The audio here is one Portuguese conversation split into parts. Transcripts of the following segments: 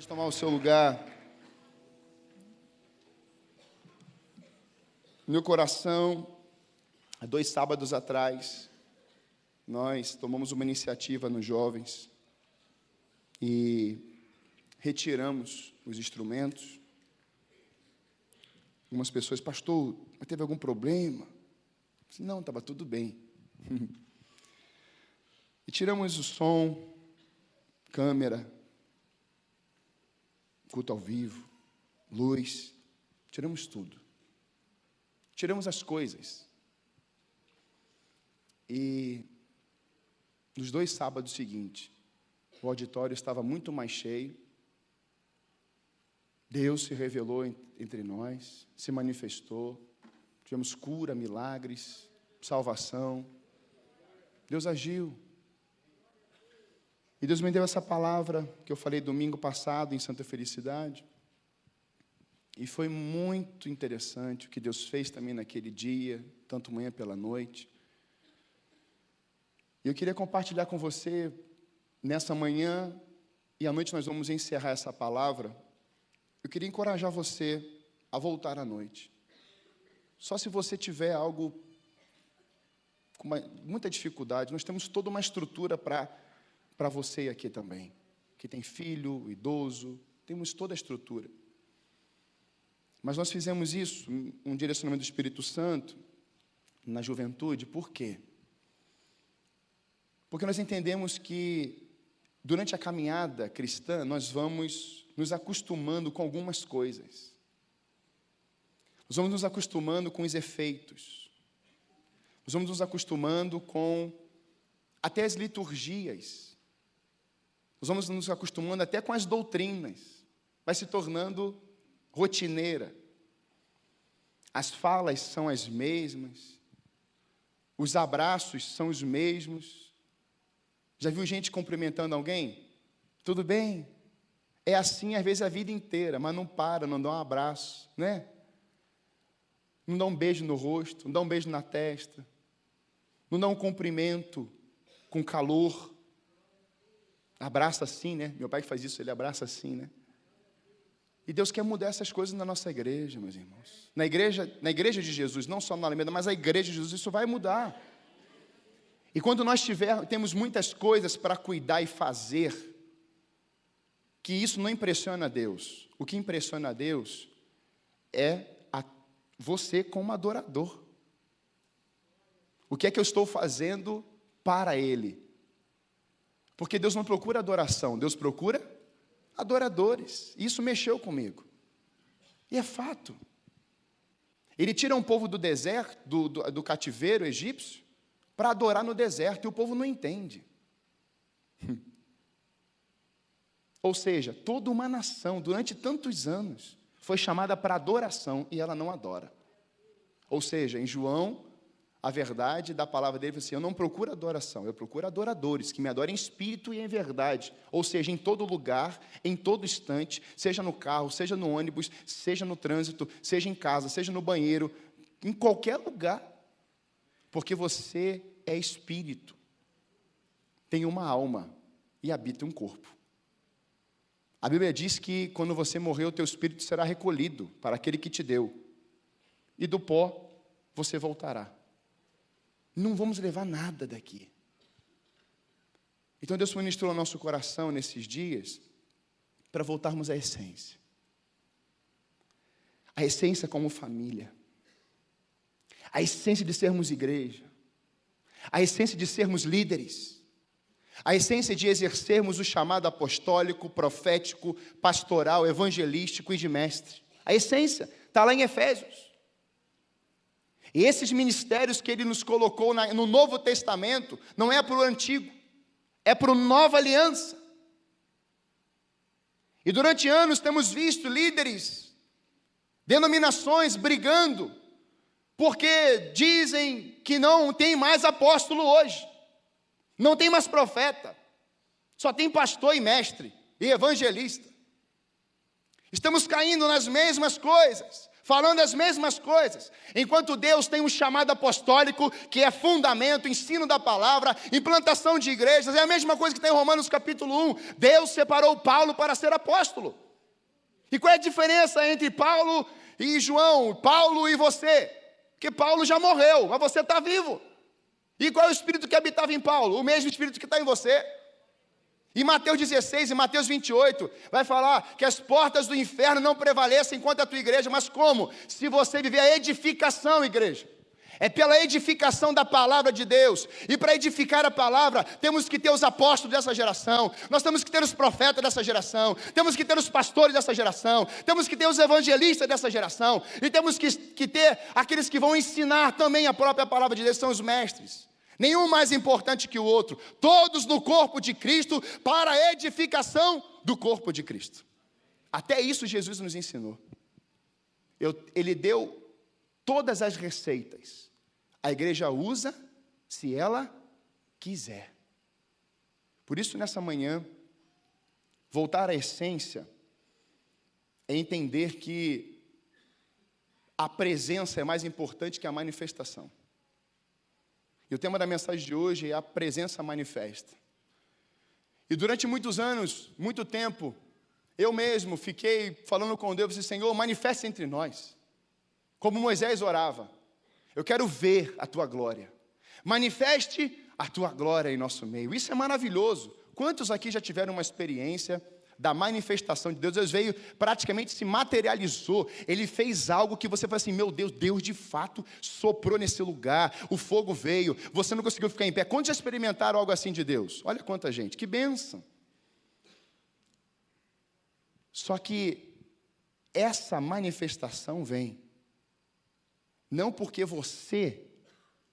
Pode tomar o seu lugar. Meu coração, há dois sábados atrás, nós tomamos uma iniciativa nos jovens e retiramos os instrumentos. Algumas pessoas, pastor, mas teve algum problema? disse, não, estava tudo bem. e tiramos o som, câmera, culto ao vivo, luz, tiramos tudo. Tiramos as coisas. E nos dois sábados seguintes, o auditório estava muito mais cheio. Deus se revelou entre nós, se manifestou. Tivemos cura, milagres, salvação. Deus agiu. E Deus me deu essa palavra que eu falei domingo passado em Santa Felicidade. E foi muito interessante o que Deus fez também naquele dia, tanto manhã pela noite. E eu queria compartilhar com você nessa manhã e à noite nós vamos encerrar essa palavra. Eu queria encorajar você a voltar à noite. Só se você tiver algo com uma, muita dificuldade, nós temos toda uma estrutura para para você aqui também, que tem filho, idoso, temos toda a estrutura. Mas nós fizemos isso, um direcionamento do Espírito Santo, na juventude, por quê? Porque nós entendemos que, durante a caminhada cristã, nós vamos nos acostumando com algumas coisas. Nós vamos nos acostumando com os efeitos. Nós vamos nos acostumando com até as liturgias. Nós vamos nos acostumando até com as doutrinas, vai se tornando rotineira. As falas são as mesmas, os abraços são os mesmos. Já viu gente cumprimentando alguém? Tudo bem? É assim às vezes a vida inteira, mas não para, não dá um abraço, né? Não dá um beijo no rosto, não dá um beijo na testa, não dá um cumprimento com calor. Abraça assim, né? Meu pai faz isso, ele abraça assim, né? E Deus quer mudar essas coisas na nossa igreja, meus irmãos. Na igreja, na igreja de Jesus, não só na Alameda, mas a igreja de Jesus, isso vai mudar. E quando nós tiver, temos muitas coisas para cuidar e fazer, que isso não impressiona a Deus. O que impressiona a Deus é a, você como adorador. O que é que eu estou fazendo para Ele? Porque Deus não procura adoração, Deus procura adoradores. Isso mexeu comigo. E é fato. Ele tira um povo do deserto, do, do, do cativeiro egípcio, para adorar no deserto, e o povo não entende. Ou seja, toda uma nação, durante tantos anos, foi chamada para adoração e ela não adora. Ou seja, em João a verdade da palavra dele assim: eu não procuro adoração, eu procuro adoradores que me adorem em espírito e em verdade, ou seja, em todo lugar, em todo instante, seja no carro, seja no ônibus, seja no trânsito, seja em casa, seja no banheiro, em qualquer lugar, porque você é espírito, tem uma alma e habita um corpo. A Bíblia diz que quando você morrer, o teu espírito será recolhido para aquele que te deu, e do pó você voltará não vamos levar nada daqui. Então Deus ministrou ao nosso coração nesses dias para voltarmos à essência. A essência como família. A essência de sermos igreja. A essência de sermos líderes. A essência de exercermos o chamado apostólico, profético, pastoral, evangelístico e de mestre. A essência está lá em Efésios. E esses ministérios que ele nos colocou no Novo Testamento não é para o Antigo, é para a Nova Aliança. E durante anos temos visto líderes, denominações brigando, porque dizem que não tem mais apóstolo hoje, não tem mais profeta, só tem pastor e mestre e evangelista. Estamos caindo nas mesmas coisas, falando as mesmas coisas. Enquanto Deus tem um chamado apostólico, que é fundamento, ensino da palavra, implantação de igrejas, é a mesma coisa que tem em Romanos capítulo 1. Deus separou Paulo para ser apóstolo. E qual é a diferença entre Paulo e João, Paulo e você? Que Paulo já morreu, mas você está vivo. E qual é o espírito que habitava em Paulo? O mesmo espírito que está em você. Em Mateus 16 e Mateus 28, vai falar que as portas do inferno não prevalecem contra a tua igreja, mas como? Se você viver a edificação, igreja. É pela edificação da palavra de Deus. E para edificar a palavra, temos que ter os apóstolos dessa geração, nós temos que ter os profetas dessa geração, temos que ter os pastores dessa geração, temos que ter os evangelistas dessa geração, e temos que, que ter aqueles que vão ensinar também a própria palavra de Deus, são os mestres nenhum mais importante que o outro, todos no corpo de Cristo, para a edificação do corpo de Cristo. Até isso Jesus nos ensinou. Eu, ele deu todas as receitas. A igreja usa se ela quiser. Por isso, nessa manhã, voltar à essência é entender que a presença é mais importante que a manifestação. E o tema da mensagem de hoje é a presença manifesta. E durante muitos anos, muito tempo, eu mesmo fiquei falando com Deus e Senhor, manifeste entre nós. Como Moisés orava. Eu quero ver a tua glória. Manifeste a tua glória em nosso meio. Isso é maravilhoso. Quantos aqui já tiveram uma experiência da manifestação de Deus, Deus veio, praticamente se materializou, ele fez algo que você fala assim: meu Deus, Deus de fato soprou nesse lugar, o fogo veio, você não conseguiu ficar em pé. Quantos já experimentaram algo assim de Deus? Olha quanta gente, que benção. Só que essa manifestação vem, não porque você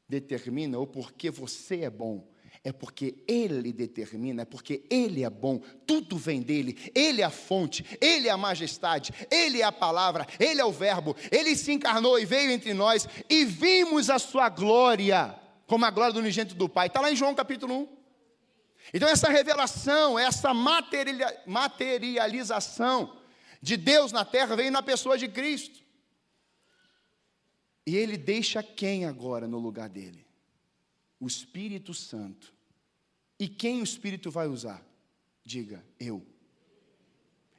determina ou porque você é bom, é porque Ele determina, é porque Ele é bom, tudo vem dele, Ele é a fonte, Ele é a majestade, Ele é a palavra, Ele é o Verbo, Ele se encarnou e veio entre nós e vimos a Sua glória, como a glória do unigênito do Pai, está lá em João capítulo 1. Então, essa revelação, essa materialização de Deus na terra veio na pessoa de Cristo. E Ele deixa quem agora no lugar dele? O Espírito Santo e quem o Espírito vai usar? Diga, eu.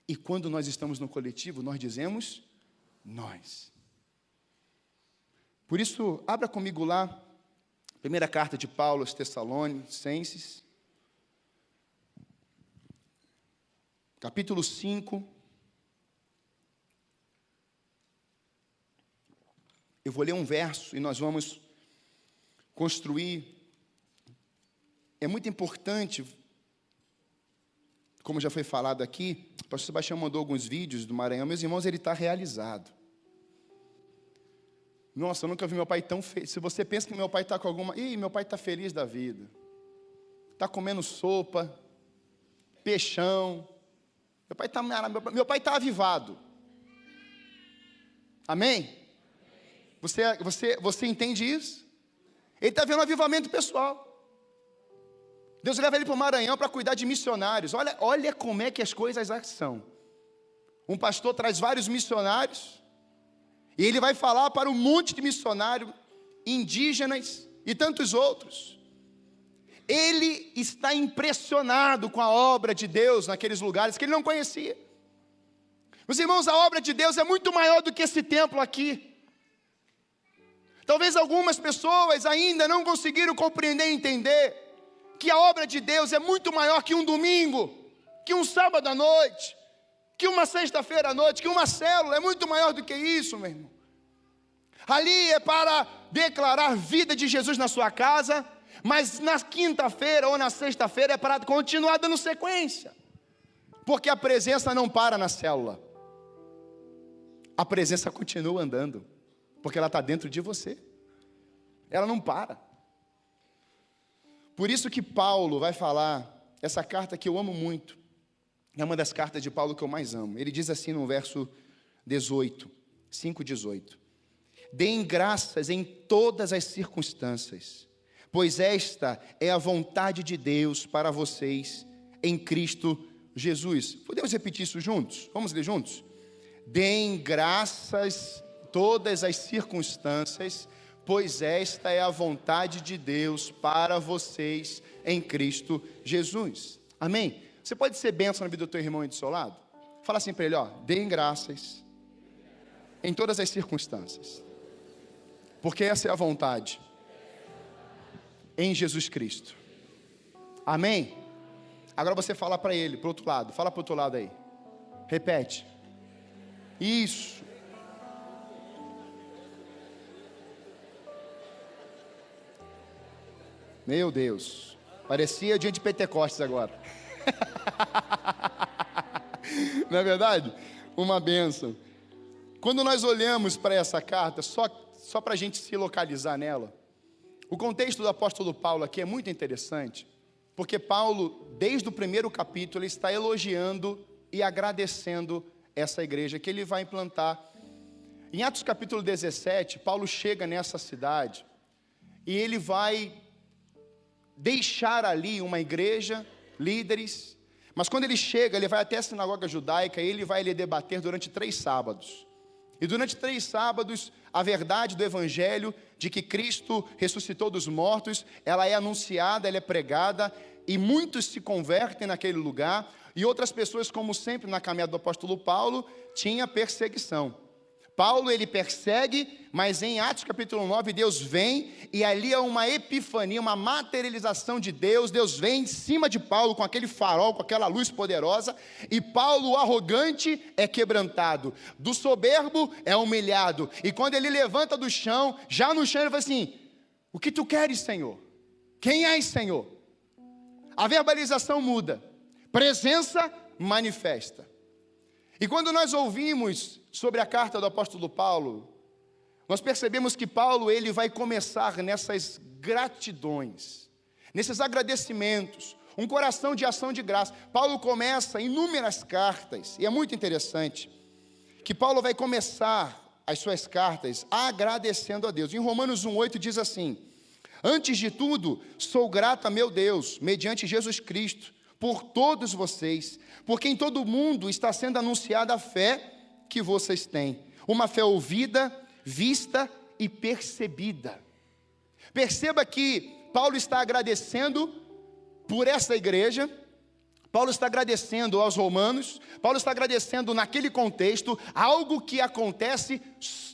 E quando nós estamos no coletivo, nós dizemos nós. Por isso, abra comigo lá, primeira carta de Paulo aos Tessalonicenses, capítulo 5. Eu vou ler um verso e nós vamos construir é muito importante, como já foi falado aqui, o pastor Sebastião mandou alguns vídeos do Maranhão, meus irmãos, ele está realizado. Nossa, eu nunca vi meu pai tão feliz. Se você pensa que meu pai está com alguma. Ih, meu pai está feliz da vida. Está comendo sopa, peixão. Meu pai está meu pai tá avivado. Amém? Você, você, você entende isso? Ele está vendo um avivamento pessoal. Deus leva ele para o Maranhão para cuidar de missionários. Olha, olha como é que as coisas são. Um pastor traz vários missionários e ele vai falar para um monte de missionários indígenas e tantos outros. Ele está impressionado com a obra de Deus naqueles lugares que ele não conhecia. Meus irmãos, a obra de Deus é muito maior do que esse templo aqui. Talvez algumas pessoas ainda não conseguiram compreender e entender que a obra de Deus é muito maior que um domingo, que um sábado à noite, que uma sexta-feira à noite, que uma célula, é muito maior do que isso, meu irmão. Ali é para declarar vida de Jesus na sua casa, mas na quinta-feira ou na sexta-feira é para continuar dando sequência, porque a presença não para na célula, a presença continua andando, porque ela está dentro de você, ela não para. Por isso que Paulo vai falar, essa carta que eu amo muito, é uma das cartas de Paulo que eu mais amo. Ele diz assim no verso 18, 5, 18: Deem graças em todas as circunstâncias, pois esta é a vontade de Deus para vocês em Cristo Jesus. Podemos repetir isso juntos? Vamos ler juntos? Deem graças todas as circunstâncias, pois esta é a vontade de Deus para vocês em Cristo Jesus. Amém? Você pode ser bênção na vida do teu irmão e do seu lado? Fala assim para ele, ó, deem graças em todas as circunstâncias. Porque essa é a vontade em Jesus Cristo. Amém? Agora você fala para ele, para outro lado. Fala para outro lado aí. Repete. Isso. Meu Deus. Parecia dia de Pentecostes agora. Não é verdade? Uma benção. Quando nós olhamos para essa carta, só, só para a gente se localizar nela, o contexto do apóstolo Paulo aqui é muito interessante, porque Paulo, desde o primeiro capítulo, está elogiando e agradecendo essa igreja que ele vai implantar. Em Atos capítulo 17, Paulo chega nessa cidade e ele vai deixar ali uma igreja, líderes, mas quando ele chega, ele vai até a sinagoga judaica e ele vai lhe debater durante três sábados. E durante três sábados, a verdade do Evangelho de que Cristo ressuscitou dos mortos, ela é anunciada, ela é pregada, e muitos se convertem naquele lugar, e outras pessoas, como sempre na caminhada do apóstolo Paulo, tinha perseguição. Paulo ele persegue, mas em Atos capítulo 9 Deus vem e ali é uma epifania, uma materialização de Deus. Deus vem em cima de Paulo com aquele farol, com aquela luz poderosa, e Paulo, arrogante, é quebrantado. Do soberbo é humilhado. E quando ele levanta do chão, já no chão ele fala assim: "O que tu queres, Senhor? Quem és, Senhor?" A verbalização muda. Presença manifesta. E quando nós ouvimos sobre a carta do apóstolo Paulo, nós percebemos que Paulo ele vai começar nessas gratidões, nesses agradecimentos, um coração de ação de graça. Paulo começa inúmeras cartas, e é muito interessante que Paulo vai começar as suas cartas agradecendo a Deus. Em Romanos 1:8 diz assim: Antes de tudo, sou grato a meu Deus, mediante Jesus Cristo, por todos vocês, porque em todo o mundo está sendo anunciada a fé que vocês têm. Uma fé ouvida, vista e percebida. Perceba que Paulo está agradecendo por essa igreja, Paulo está agradecendo aos romanos, Paulo está agradecendo naquele contexto algo que acontece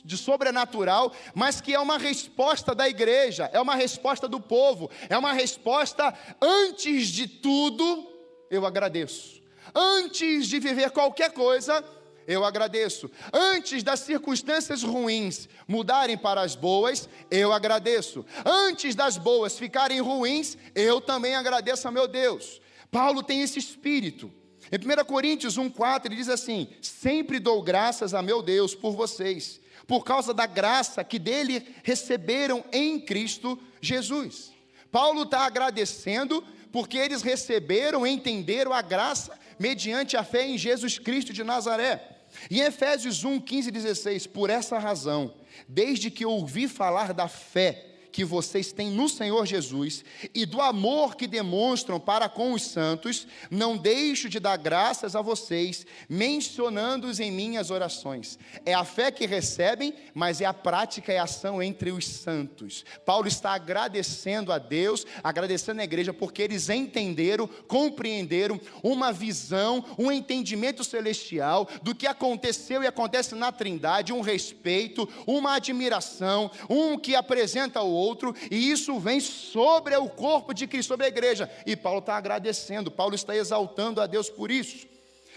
de sobrenatural, mas que é uma resposta da igreja, é uma resposta do povo, é uma resposta antes de tudo, eu agradeço. Antes de viver qualquer coisa, eu agradeço. Antes das circunstâncias ruins mudarem para as boas, eu agradeço. Antes das boas ficarem ruins, eu também agradeço a meu Deus. Paulo tem esse espírito. Em 1 Coríntios 1,4 ele diz assim: Sempre dou graças a meu Deus por vocês, por causa da graça que dele receberam em Cristo Jesus. Paulo está agradecendo porque eles receberam, entenderam a graça mediante a fé em Jesus Cristo de Nazaré. Em Efésios 1, 15 e 16, por essa razão, desde que ouvi falar da fé que vocês têm no Senhor Jesus e do amor que demonstram para com os santos, não deixo de dar graças a vocês, mencionando-os em minhas orações. É a fé que recebem, mas é a prática e a ação entre os santos. Paulo está agradecendo a Deus, agradecendo a igreja, porque eles entenderam, compreenderam uma visão, um entendimento celestial do que aconteceu e acontece na Trindade, um respeito, uma admiração, um que apresenta o outro outro, e isso vem sobre o corpo de Cristo, sobre a igreja. E Paulo está agradecendo, Paulo está exaltando a Deus por isso.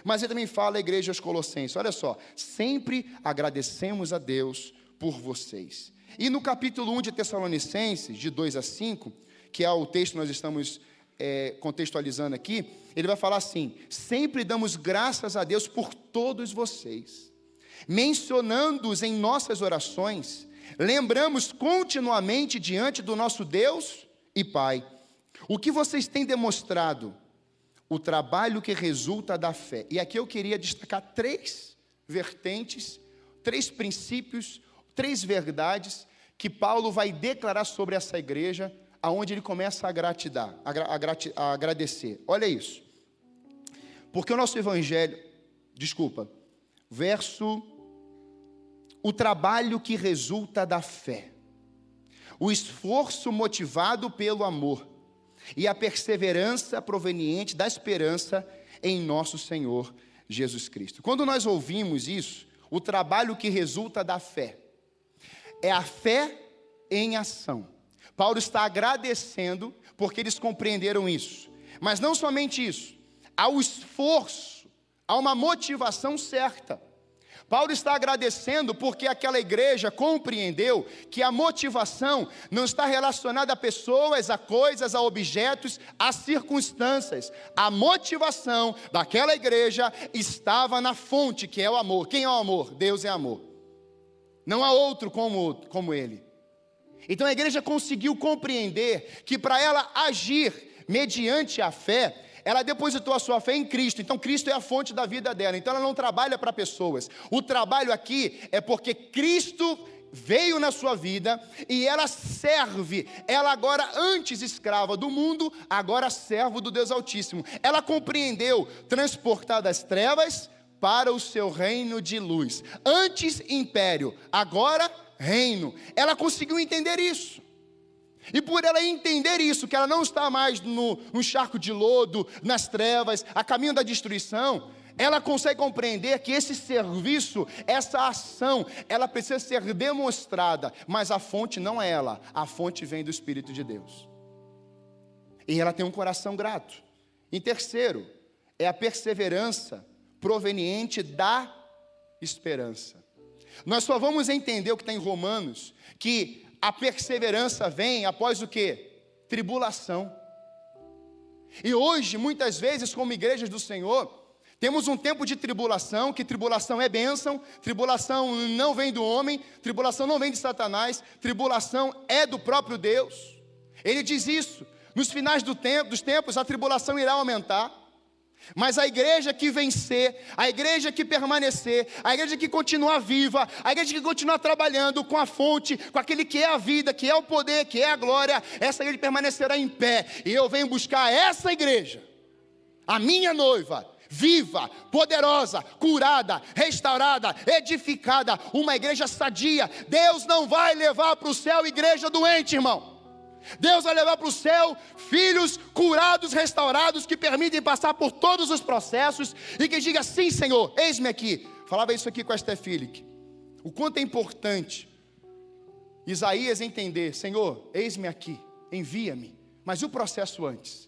Mas ele também fala à igreja aos Colossenses: olha só, sempre agradecemos a Deus por vocês. E no capítulo 1 de Tessalonicenses, de 2 a 5, que é o texto que nós estamos é, contextualizando aqui, ele vai falar assim: sempre damos graças a Deus por todos vocês, mencionando-os em nossas orações lembramos continuamente diante do nosso Deus e Pai. O que vocês têm demonstrado? O trabalho que resulta da fé. E aqui eu queria destacar três vertentes, três princípios, três verdades que Paulo vai declarar sobre essa igreja, aonde ele começa a gratidar, a, a, a agradecer. Olha isso. Porque o nosso evangelho, desculpa, verso o trabalho que resulta da fé, o esforço motivado pelo amor e a perseverança proveniente da esperança em nosso Senhor Jesus Cristo. Quando nós ouvimos isso, o trabalho que resulta da fé é a fé em ação. Paulo está agradecendo porque eles compreenderam isso. Mas não somente isso, há o esforço, há uma motivação certa. Paulo está agradecendo porque aquela igreja compreendeu que a motivação não está relacionada a pessoas, a coisas, a objetos, a circunstâncias. A motivação daquela igreja estava na fonte, que é o amor. Quem é o amor? Deus é amor. Não há outro como, como ele. Então a igreja conseguiu compreender que para ela agir mediante a fé, ela depositou a sua fé em Cristo, então Cristo é a fonte da vida dela, então ela não trabalha para pessoas. O trabalho aqui é porque Cristo veio na sua vida e ela serve. Ela agora antes escrava do mundo, agora servo do Deus Altíssimo. Ela compreendeu transportar das trevas para o seu reino de luz. Antes império, agora reino. Ela conseguiu entender isso. E por ela entender isso, que ela não está mais no, no charco de lodo, nas trevas, a caminho da destruição, ela consegue compreender que esse serviço, essa ação, ela precisa ser demonstrada, mas a fonte não é ela, a fonte vem do Espírito de Deus. E ela tem um coração grato. Em terceiro, é a perseverança proveniente da esperança. Nós só vamos entender o que está em Romanos, que a perseverança vem após o que? Tribulação. E hoje, muitas vezes, como igrejas do Senhor, temos um tempo de tribulação, que tribulação é bênção, tribulação não vem do homem, tribulação não vem de Satanás, tribulação é do próprio Deus. Ele diz isso. Nos finais do tempo, dos tempos, a tribulação irá aumentar. Mas a igreja que vencer, a igreja que permanecer, a igreja que continuar viva, a igreja que continuar trabalhando com a fonte, com aquele que é a vida, que é o poder, que é a glória, essa igreja permanecerá em pé. E eu venho buscar essa igreja, a minha noiva, viva, poderosa, curada, restaurada, edificada, uma igreja sadia. Deus não vai levar para o céu igreja doente, irmão. Deus vai levar para o céu filhos curados, restaurados, que permitem passar por todos os processos e que diga: sim, Senhor, eis-me aqui. Falava isso aqui com a Stefilic. O quanto é importante Isaías entender: Senhor, eis-me aqui, envia-me. Mas e o processo antes?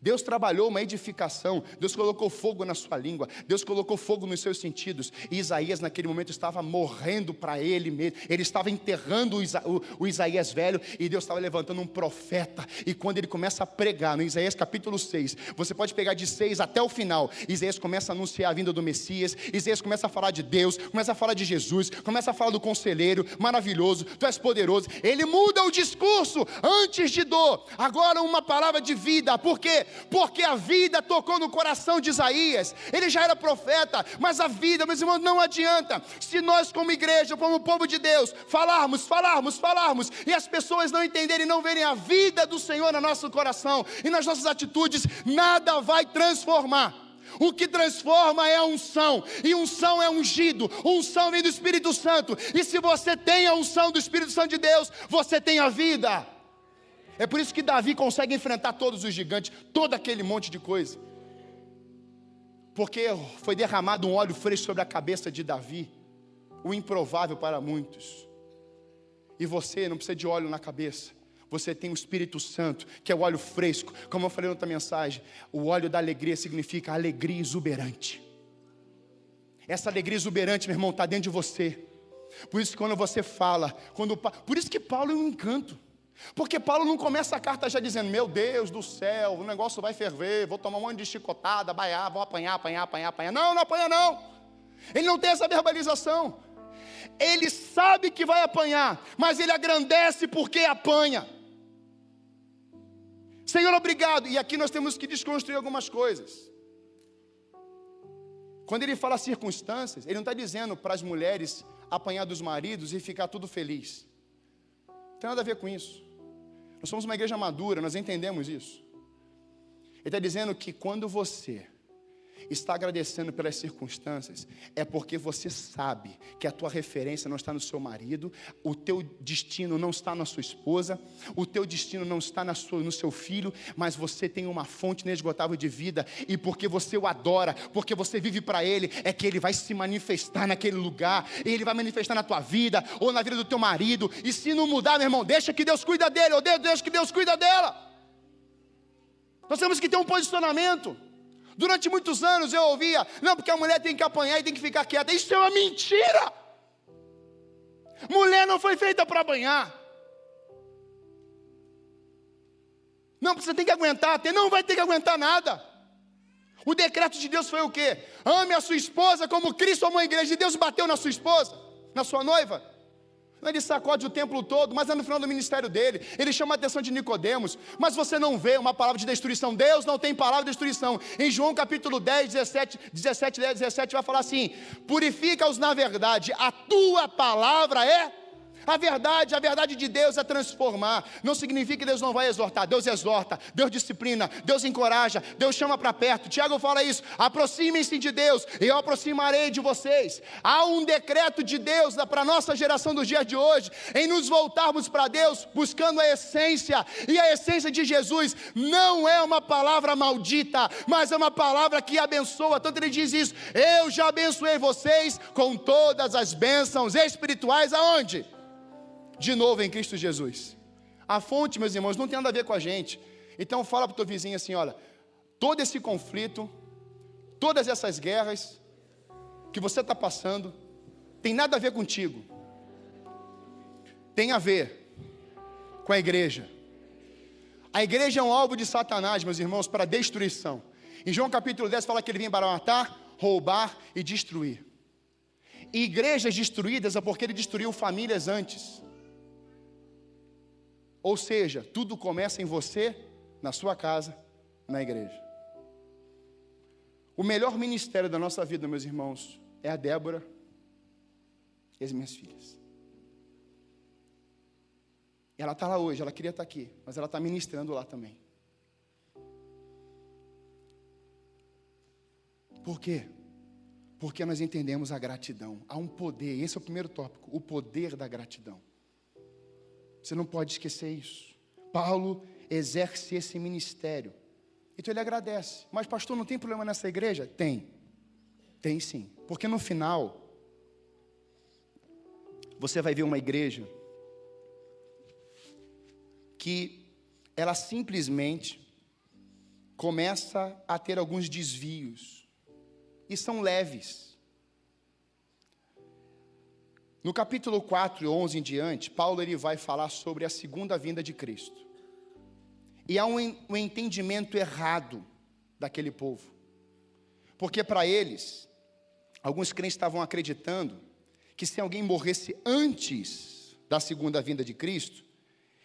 Deus trabalhou uma edificação, Deus colocou fogo na sua língua, Deus colocou fogo nos seus sentidos. E Isaías, naquele momento, estava morrendo para ele mesmo, ele estava enterrando o, Isa, o, o, Isaías velho, e Deus estava levantando um profeta. E quando ele começa a pregar, no Isaías capítulo 6, você pode pegar de 6 até o final, Isaías começa a anunciar a vinda do Messias, Isaías começa a falar de Deus, começa a falar de Jesus, começa a falar do conselheiro maravilhoso, tu és poderoso. Ele muda o discurso antes de dor, agora uma palavra de vida, por quê? Porque a vida tocou no coração de Isaías. Ele já era profeta, mas a vida, meus irmãos, não adianta. Se nós, como igreja, como povo de Deus, falarmos, falarmos, falarmos, e as pessoas não entenderem, não verem a vida do Senhor no nosso coração e nas nossas atitudes, nada vai transformar. O que transforma é a unção, e unção é ungido, unção vem do Espírito Santo, e se você tem a unção do Espírito Santo de Deus, você tem a vida. É por isso que Davi consegue enfrentar todos os gigantes, todo aquele monte de coisa. Porque foi derramado um óleo fresco sobre a cabeça de Davi, o improvável para muitos. E você não precisa de óleo na cabeça. Você tem o Espírito Santo, que é o óleo fresco. Como eu falei na outra mensagem, o óleo da alegria significa alegria exuberante. Essa alegria exuberante, meu irmão, está dentro de você. Por isso, quando você fala, quando, por isso que Paulo é um encanto. Porque Paulo não começa a carta já dizendo: Meu Deus do céu, o negócio vai ferver, vou tomar um monte de chicotada, baiar, vou apanhar, apanhar, apanhar, apanhar. Não, não apanha, não. Ele não tem essa verbalização. Ele sabe que vai apanhar, mas ele agradece porque apanha. Senhor, obrigado. E aqui nós temos que desconstruir algumas coisas. Quando ele fala circunstâncias, ele não está dizendo para as mulheres apanhar dos maridos e ficar tudo feliz. Não tem nada a ver com isso. Nós somos uma igreja madura, nós entendemos isso. Ele está dizendo que quando você está agradecendo pelas circunstâncias, é porque você sabe que a tua referência não está no seu marido, o teu destino não está na sua esposa, o teu destino não está sua, no seu filho, mas você tem uma fonte inesgotável de vida, e porque você o adora, porque você vive para Ele, é que Ele vai se manifestar naquele lugar, Ele vai manifestar na tua vida, ou na vida do teu marido, e se não mudar, meu irmão, deixa que Deus cuida dele, ou deixa que Deus cuida dela. Nós temos que ter um posicionamento. Durante muitos anos eu ouvia, não, porque a mulher tem que apanhar e tem que ficar quieta. Isso é uma mentira. Mulher não foi feita para banhar. Não, você tem que aguentar, não vai ter que aguentar nada. O decreto de Deus foi o quê? Ame a sua esposa como Cristo amou a igreja. E Deus bateu na sua esposa, na sua noiva. Ele sacode o templo todo, mas é no final do ministério dele. Ele chama a atenção de Nicodemos, mas você não vê uma palavra de destruição. Deus não tem palavra de destruição. Em João capítulo 10, 17, 17, 17 vai falar assim: Purifica-os na verdade, a tua palavra é a verdade, a verdade de Deus é transformar. Não significa que Deus não vai exortar. Deus exorta, Deus disciplina, Deus encoraja, Deus chama para perto. Tiago fala isso: aproximem-se de Deus, e eu aproximarei de vocês. Há um decreto de Deus para a nossa geração dos dias de hoje, em nos voltarmos para Deus, buscando a essência. E a essência de Jesus não é uma palavra maldita, mas é uma palavra que abençoa. Tanto ele diz isso: eu já abençoei vocês com todas as bênçãos espirituais, aonde? De novo em Cristo Jesus. A fonte, meus irmãos, não tem nada a ver com a gente. Então fala para o teu vizinho assim: olha, todo esse conflito, todas essas guerras que você está passando, tem nada a ver contigo. Tem a ver com a igreja. A igreja é um alvo de Satanás, meus irmãos, para destruição. Em João capítulo 10 fala que ele vem para matar, roubar e destruir. E igrejas destruídas é porque ele destruiu famílias antes. Ou seja, tudo começa em você, na sua casa, na igreja. O melhor ministério da nossa vida, meus irmãos, é a Débora e as minhas filhas. Ela está lá hoje, ela queria estar tá aqui, mas ela está ministrando lá também. Por quê? Porque nós entendemos a gratidão. Há um poder, esse é o primeiro tópico, o poder da gratidão. Você não pode esquecer isso. Paulo exerce esse ministério. Então ele agradece. Mas, pastor, não tem problema nessa igreja? Tem. Tem sim. Porque no final, você vai ver uma igreja que ela simplesmente começa a ter alguns desvios. E são leves. No capítulo 4 e 11 em diante, Paulo ele vai falar sobre a segunda vinda de Cristo. E há um, um entendimento errado daquele povo. Porque para eles, alguns crentes estavam acreditando que se alguém morresse antes da segunda vinda de Cristo,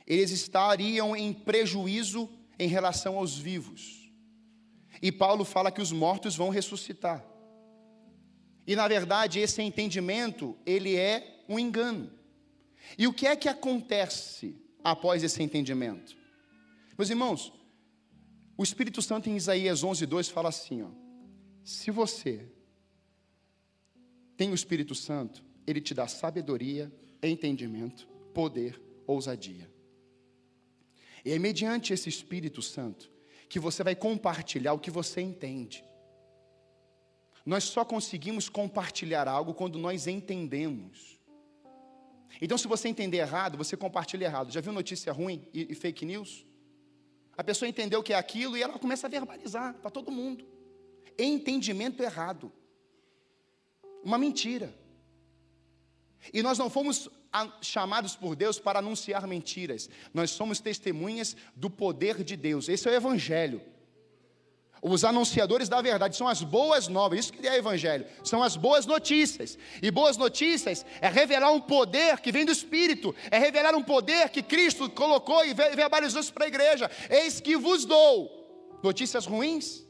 eles estariam em prejuízo em relação aos vivos. E Paulo fala que os mortos vão ressuscitar. E na verdade, esse entendimento, ele é um engano. E o que é que acontece após esse entendimento? Meus irmãos, o Espírito Santo em Isaías 11:2 fala assim, ó: Se você tem o Espírito Santo, ele te dá sabedoria, entendimento, poder, ousadia. E é mediante esse Espírito Santo que você vai compartilhar o que você entende. Nós só conseguimos compartilhar algo quando nós entendemos. Então, se você entender errado, você compartilha errado. Já viu notícia ruim e, e fake news? A pessoa entendeu o que é aquilo e ela começa a verbalizar para todo mundo. Entendimento errado. Uma mentira. E nós não fomos chamados por Deus para anunciar mentiras. Nós somos testemunhas do poder de Deus. Esse é o Evangelho. Os anunciadores da verdade são as boas novas, isso que é evangelho, são as boas notícias. E boas notícias é revelar um poder que vem do Espírito, é revelar um poder que Cristo colocou e verbalizou isso para a igreja. Eis que vos dou notícias ruins,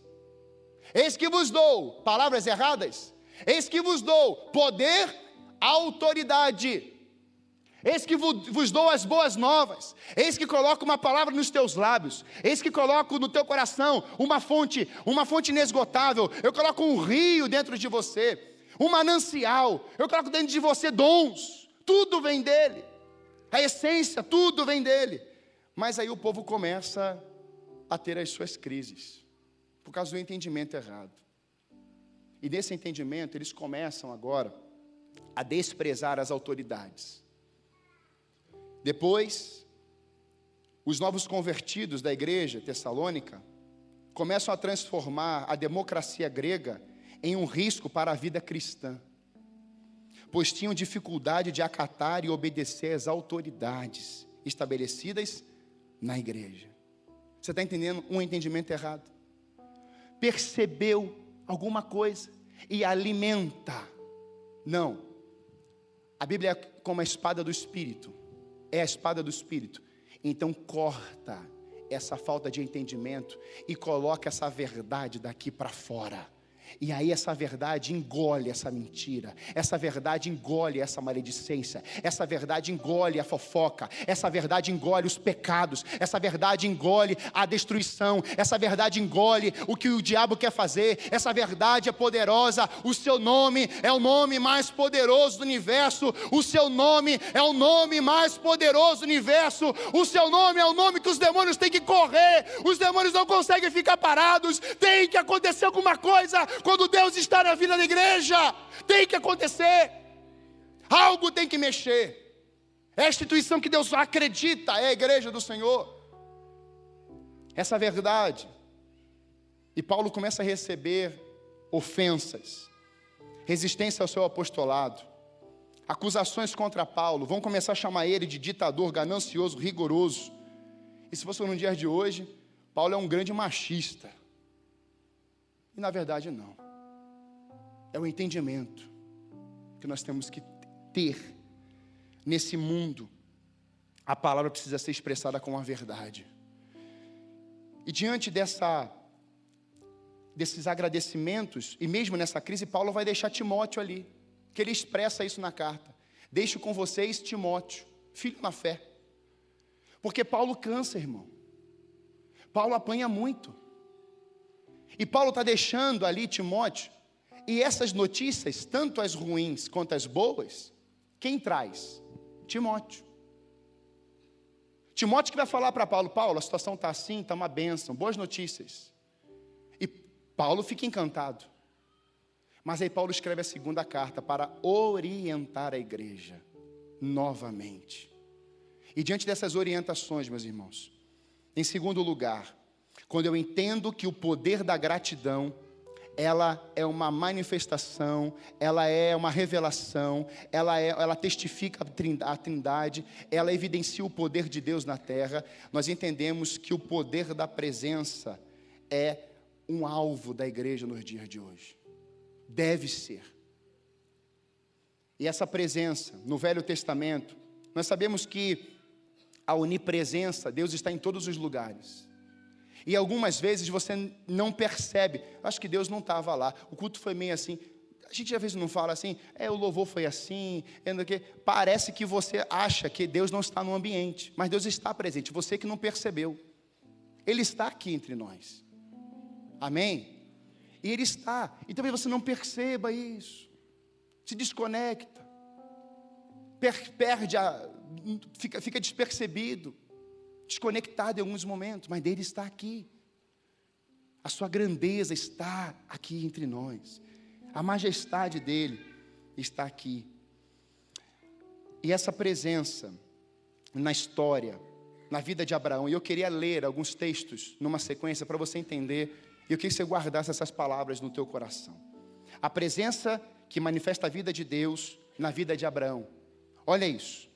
eis que vos dou palavras erradas, eis que vos dou poder, autoridade. Eis que vos dou as boas novas. Eis que coloco uma palavra nos teus lábios. Eis que coloco no teu coração uma fonte, uma fonte inesgotável. Eu coloco um rio dentro de você, um manancial. Eu coloco dentro de você dons. Tudo vem dele. A essência, tudo vem dele. Mas aí o povo começa a ter as suas crises por causa do entendimento errado. E nesse entendimento, eles começam agora a desprezar as autoridades. Depois, os novos convertidos da igreja tessalônica começam a transformar a democracia grega em um risco para a vida cristã, pois tinham dificuldade de acatar e obedecer às autoridades estabelecidas na igreja. Você está entendendo um entendimento errado? Percebeu alguma coisa e alimenta. Não. A Bíblia é como a espada do Espírito é a espada do Espírito. Então corta essa falta de entendimento e coloca essa verdade daqui para fora. E aí essa verdade engole essa mentira, essa verdade engole essa maledicência, essa verdade engole a fofoca, essa verdade engole os pecados, essa verdade engole a destruição, essa verdade engole o que o diabo quer fazer, essa verdade é poderosa, o seu nome é o nome mais poderoso do universo, o seu nome é o nome mais poderoso do universo, o seu nome é o nome que os demônios têm que correr, os demônios não conseguem ficar parados, tem que acontecer alguma coisa, quando Deus está na vida da igreja, tem que acontecer, algo tem que mexer. É a instituição que Deus acredita, é a igreja do Senhor. Essa verdade. E Paulo começa a receber ofensas, resistência ao seu apostolado, acusações contra Paulo, vão começar a chamar ele de ditador ganancioso, rigoroso. E se fosse no dia de hoje, Paulo é um grande machista. E na verdade, não. É o entendimento que nós temos que ter nesse mundo. A palavra precisa ser expressada com a verdade. E diante dessa, desses agradecimentos, e mesmo nessa crise, Paulo vai deixar Timóteo ali, que ele expressa isso na carta. Deixo com vocês Timóteo, filho na fé. Porque Paulo cansa, irmão. Paulo apanha muito. E Paulo está deixando ali Timóteo, e essas notícias, tanto as ruins quanto as boas, quem traz? Timóteo. Timóteo que vai falar para Paulo: Paulo, a situação está assim, está uma bênção, boas notícias. E Paulo fica encantado. Mas aí Paulo escreve a segunda carta para orientar a igreja novamente. E diante dessas orientações, meus irmãos, em segundo lugar, quando eu entendo que o poder da gratidão ela é uma manifestação, ela é uma revelação, ela, é, ela testifica a trindade, ela evidencia o poder de Deus na terra. Nós entendemos que o poder da presença é um alvo da igreja nos dias de hoje. Deve ser. E essa presença, no Velho Testamento, nós sabemos que a onipresença, Deus está em todos os lugares. E algumas vezes você não percebe, acho que Deus não estava lá, o culto foi meio assim. A gente às vezes não fala assim, é, o louvor foi assim, é, parece que você acha que Deus não está no ambiente, mas Deus está presente, você que não percebeu. Ele está aqui entre nós. Amém? E Ele está. E talvez você não perceba isso. Se desconecta. Per perde a. Fica, fica despercebido desconectado em alguns momentos, mas dele está aqui. A sua grandeza está aqui entre nós. A majestade dele está aqui. E essa presença na história, na vida de Abraão, e eu queria ler alguns textos numa sequência para você entender, e eu queria que você guardasse essas palavras no teu coração. A presença que manifesta a vida de Deus na vida de Abraão. Olha isso.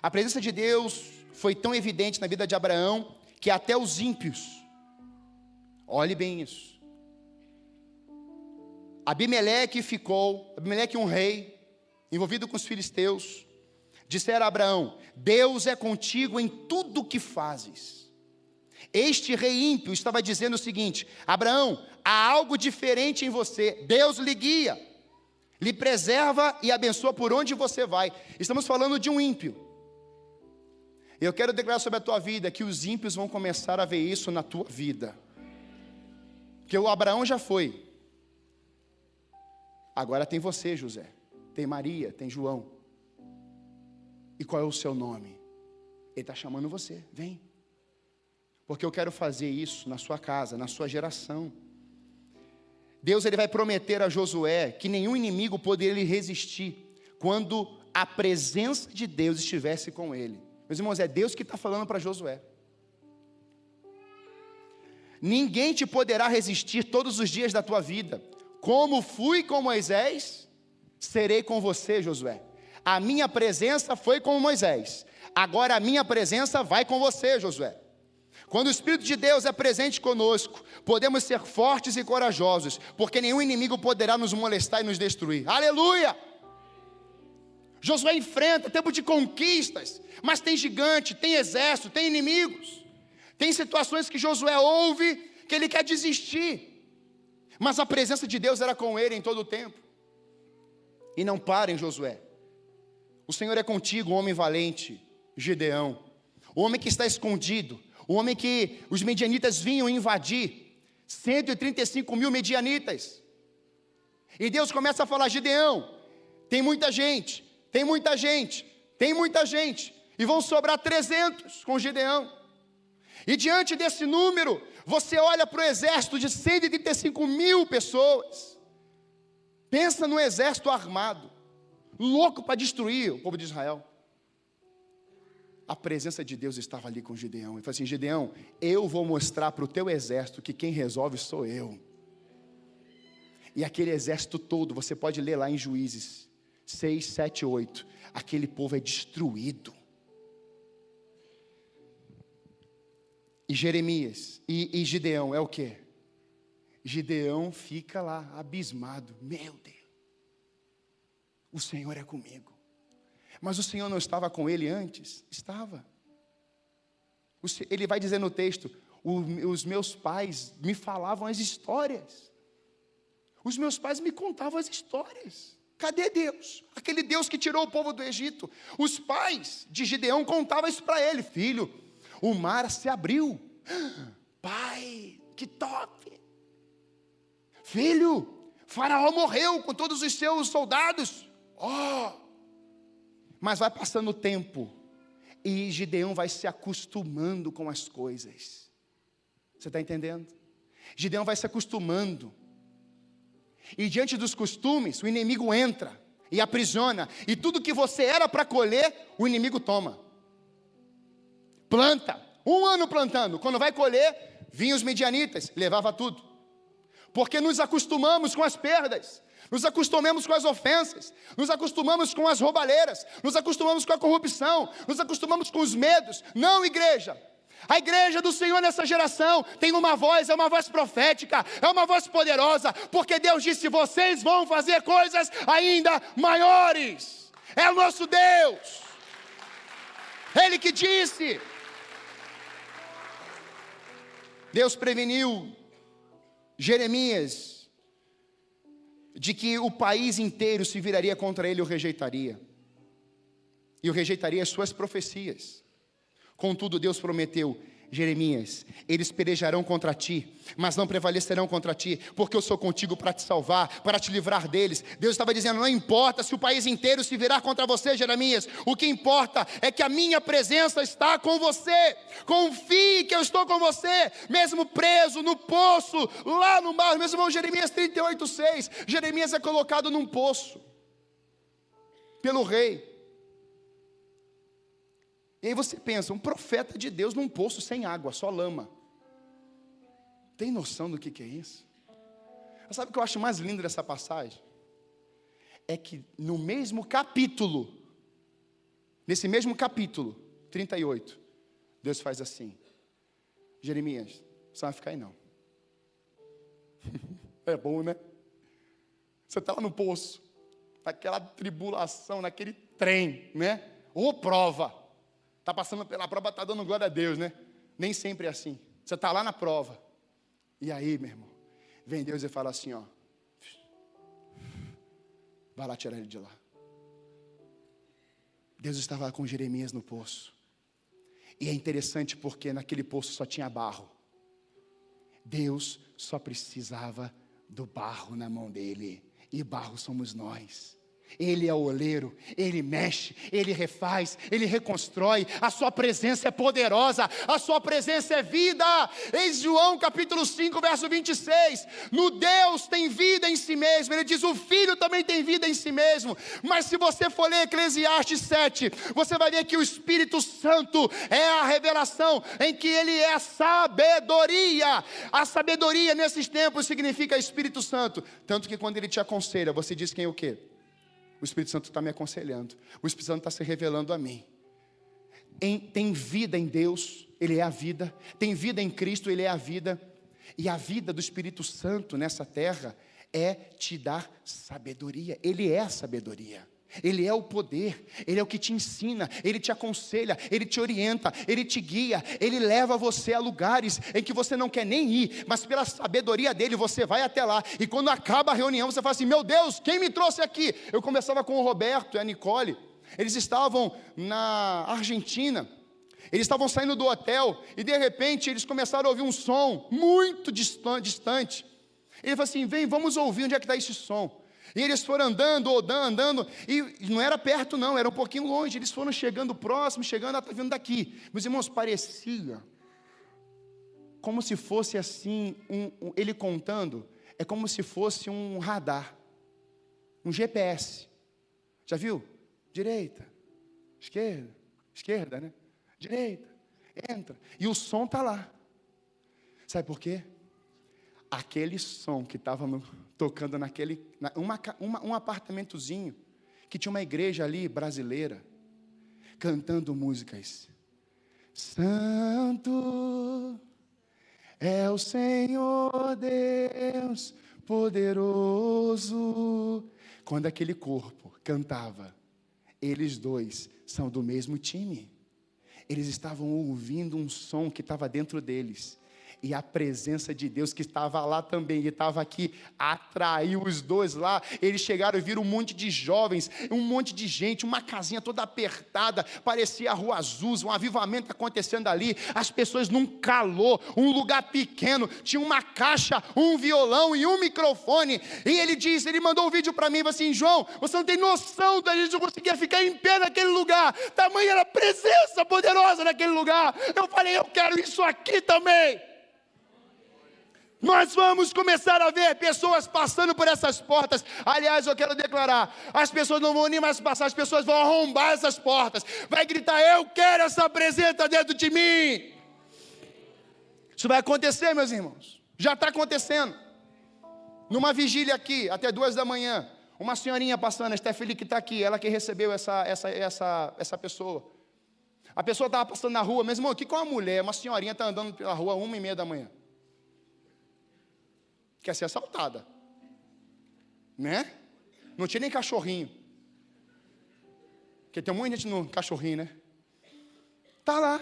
A presença de Deus foi tão evidente na vida de Abraão que até os ímpios, olhe bem isso. Abimeleque ficou, Abimeleque um rei, envolvido com os filisteus, disseram a Abraão: Deus é contigo em tudo que fazes. Este rei ímpio estava dizendo o seguinte: Abraão, há algo diferente em você, Deus lhe guia, lhe preserva e abençoa por onde você vai. Estamos falando de um ímpio Eu quero declarar sobre a tua vida que os ímpios vão começar a ver isso na tua vida. Que o Abraão já foi. Agora tem você, José. Tem Maria, tem João. E qual é o seu nome? Ele está chamando você, vem. Porque eu quero fazer isso na sua casa, na sua geração. Deus ele vai prometer a Josué que nenhum inimigo poderia resistir quando a presença de Deus estivesse com ele. Meus irmãos, é Deus que está falando para Josué. Ninguém te poderá resistir todos os dias da tua vida. Como fui com Moisés, serei com você, Josué. A minha presença foi com Moisés. Agora a minha presença vai com você, Josué. Quando o Espírito de Deus é presente conosco, podemos ser fortes e corajosos, porque nenhum inimigo poderá nos molestar e nos destruir. Aleluia! Josué enfrenta tempo de conquistas, mas tem gigante, tem exército, tem inimigos. Tem situações que Josué ouve que ele quer desistir, mas a presença de Deus era com ele em todo o tempo. E não parem, Josué. O Senhor é contigo, homem valente, Gideão, o homem que está escondido, o homem que os medianitas vinham invadir, 135 mil medianitas. E Deus começa a falar: Gideão, tem muita gente, tem muita gente, tem muita gente, e vão sobrar 300 com Gideão. E diante desse número, você olha para o exército de 135 mil pessoas. Pensa no exército armado, louco para destruir o povo de Israel a presença de Deus estava ali com Gideão. Ele falou assim: Gideão, eu vou mostrar para o teu exército que quem resolve sou eu. E aquele exército todo, você pode ler lá em Juízes 6, 7, 8. Aquele povo é destruído. E Jeremias e, e Gideão é o que? Gideão fica lá abismado. Meu Deus, o Senhor é comigo. Mas o Senhor não estava com ele antes? Estava. Ele vai dizer no texto: os meus pais me falavam as histórias. Os meus pais me contavam as histórias. Cadê Deus? Aquele Deus que tirou o povo do Egito. Os pais de Gideão contavam isso para ele: Filho, o mar se abriu. Pai, que top! Filho, Faraó morreu com todos os seus soldados. Oh, mas vai passando o tempo e Gideão vai se acostumando com as coisas. Você está entendendo? Gideão vai se acostumando. E diante dos costumes, o inimigo entra e aprisiona. E tudo que você era para colher, o inimigo toma. Planta. Um ano plantando. Quando vai colher, vinham os medianitas, levava tudo. Porque nos acostumamos com as perdas nos acostumamos com as ofensas, nos acostumamos com as roubalheiras, nos acostumamos com a corrupção, nos acostumamos com os medos. Não, igreja. A igreja do Senhor nessa geração tem uma voz, é uma voz profética, é uma voz poderosa, porque Deus disse: vocês vão fazer coisas ainda maiores. É o nosso Deus. Ele que disse. Deus preveniu Jeremias de que o país inteiro se viraria contra ele e o rejeitaria. E o rejeitaria as suas profecias. Contudo, Deus prometeu: Jeremias, eles pelejarão contra ti, mas não prevalecerão contra ti, porque eu sou contigo para te salvar, para te livrar deles. Deus estava dizendo: não importa se o país inteiro se virar contra você, Jeremias, o que importa é que a minha presença está com você. Confie que eu estou com você, mesmo preso no poço, lá no mar. Meu irmão, Jeremias 38, 6. Jeremias é colocado num poço pelo rei. E aí você pensa, um profeta de Deus num poço sem água, só lama. Tem noção do que, que é isso? Sabe o que eu acho mais lindo dessa passagem? É que no mesmo capítulo, nesse mesmo capítulo, 38, Deus faz assim: Jeremias, você vai ficar aí não. é bom, né? Você está lá no poço, naquela tribulação, naquele trem, né? Ou prova. Está passando pela prova, está dando glória a Deus, né? Nem sempre é assim. Você está lá na prova. E aí, meu irmão, vem Deus e fala assim: ó, vai lá tirar ele de lá. Deus estava com Jeremias no poço. E é interessante porque naquele poço só tinha barro. Deus só precisava do barro na mão dele. E barro somos nós. Ele é o oleiro, ele mexe, ele refaz, ele reconstrói. A sua presença é poderosa, a sua presença é vida. Eis João capítulo 5, verso 26. No Deus tem vida em si mesmo. Ele diz: "O Filho também tem vida em si mesmo". Mas se você for ler Eclesiastes 7, você vai ver que o Espírito Santo é a revelação em que ele é sabedoria. A sabedoria nesses tempos significa Espírito Santo, tanto que quando ele te aconselha, você diz quem o quê? O Espírito Santo está me aconselhando. O Espírito Santo está se revelando a mim. Em, tem vida em Deus, Ele é a vida. Tem vida em Cristo, Ele é a vida. E a vida do Espírito Santo nessa terra é te dar sabedoria. Ele é a sabedoria. Ele é o poder, Ele é o que te ensina, Ele te aconselha, Ele te orienta, Ele te guia, Ele leva você a lugares em que você não quer nem ir, mas pela sabedoria dele você vai até lá. E quando acaba a reunião, você fala assim: Meu Deus, quem me trouxe aqui? Eu conversava com o Roberto e a Nicole, eles estavam na Argentina. Eles estavam saindo do hotel e de repente eles começaram a ouvir um som muito distante. Ele falou assim: Vem, vamos ouvir onde é que está esse som. E eles foram andando, andando, andando, e não era perto, não, era um pouquinho longe. Eles foram chegando próximo, chegando, está vindo daqui. Meus irmãos, parecia como se fosse assim, um, um, ele contando, é como se fosse um radar, um GPS. Já viu? Direita, esquerda, esquerda, né? Direita, entra. E o som está lá. Sabe por quê? Aquele som que estava no, tocando naquele, uma, uma, um apartamentozinho, que tinha uma igreja ali brasileira, cantando músicas. Santo é o Senhor Deus poderoso. Quando aquele corpo cantava, eles dois são do mesmo time. Eles estavam ouvindo um som que estava dentro deles e a presença de Deus que estava lá também, e estava aqui, atraiu os dois lá. Eles chegaram e viram um monte de jovens, um monte de gente, uma casinha toda apertada, parecia a Rua Azul, um avivamento acontecendo ali, as pessoas num calor, um lugar pequeno, tinha uma caixa, um violão e um microfone. E ele disse, ele mandou um vídeo para mim, assim, João, você não tem noção da gente não conseguia ficar em pé naquele lugar, tamanha era a presença poderosa naquele lugar. Eu falei, eu quero isso aqui também. Nós vamos começar a ver pessoas passando por essas portas. Aliás, eu quero declarar: as pessoas não vão nem mais passar, as pessoas vão arrombar essas portas. Vai gritar: Eu quero essa presença dentro de mim. Isso vai acontecer, meus irmãos. Já está acontecendo. Numa vigília aqui, até duas da manhã, uma senhorinha passando, a Stephanie que está aqui, ela que recebeu essa, essa, essa, essa pessoa. A pessoa estava passando na rua, mesmo aqui com uma mulher, uma senhorinha está andando pela rua uma e meia da manhã quer ser assaltada. Né? Não tinha nem cachorrinho. Porque tem um monte de gente no cachorrinho, né? Tá lá.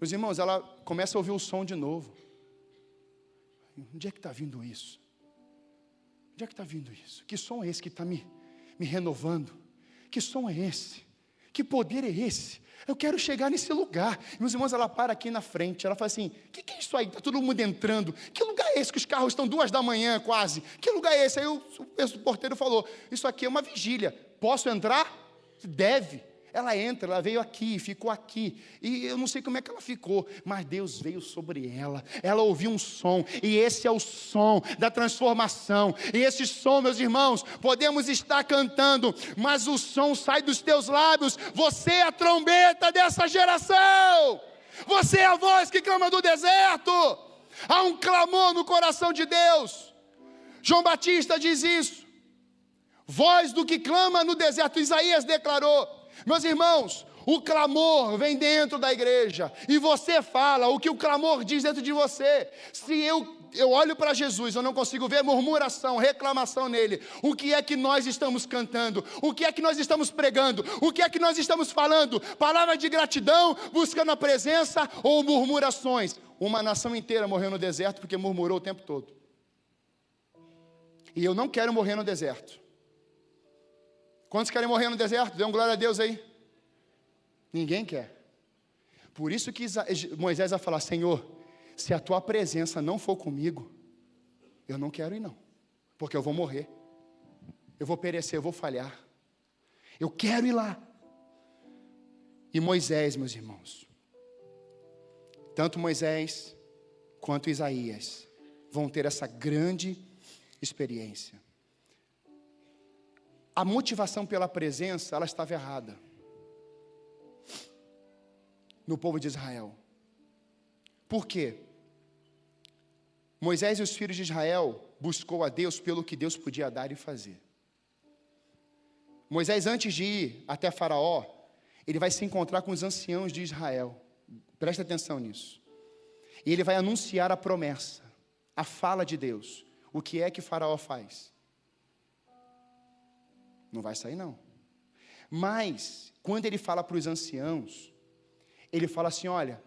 Meus irmãos, ela começa a ouvir o som de novo. Onde é que está vindo isso? Onde é que está vindo isso? Que som é esse que está me, me renovando? Que som é esse? Que poder é esse? Eu quero chegar nesse lugar. Meus irmãos, ela para aqui na frente. Ela fala assim: O que, que, é isso aí? Está todo mundo entrando. Que lugar é esse que os carros estão duas da manhã quase? Que lugar é esse? Aí o, o porteiro falou: Isso aqui é uma vigília. Posso entrar? Deve. Ela entra, ela veio aqui, ficou aqui. E eu não sei como é que ela ficou, mas Deus veio sobre ela. Ela ouviu um som, e esse é o som da transformação. E esse som, meus irmãos, podemos estar cantando, mas o som sai dos teus lábios. Você é a trombeta dessa geração. Você é a voz que clama do deserto. Há um clamor no coração de Deus. João Batista diz isso. Voz do que clama no deserto. Isaías declarou. Meus irmãos, o clamor vem dentro da igreja e você fala o que o clamor diz dentro de você. Se eu eu olho para Jesus, eu não consigo ver murmuração, reclamação nele. O que é que nós estamos cantando? O que é que nós estamos pregando? O que é que nós estamos falando? Palavra de gratidão, buscando a presença ou murmurações? Uma nação inteira morreu no deserto porque murmurou o tempo todo. E eu não quero morrer no deserto. Quantos querem morrer no deserto? Dê um glória a Deus aí. Ninguém quer. Por isso que Moisés vai falar: Senhor, se a tua presença não for comigo, eu não quero ir, não, porque eu vou morrer, eu vou perecer, eu vou falhar. Eu quero ir lá. E Moisés, meus irmãos, tanto Moisés quanto Isaías vão ter essa grande experiência. A motivação pela presença, ela estava errada. No povo de Israel. Por quê? Moisés e os filhos de Israel buscou a Deus pelo que Deus podia dar e fazer. Moisés, antes de ir até Faraó, ele vai se encontrar com os anciãos de Israel. Presta atenção nisso. E ele vai anunciar a promessa, a fala de Deus. O que é que Faraó faz? Não vai sair, não. Mas, quando ele fala para os anciãos, ele fala assim: olha,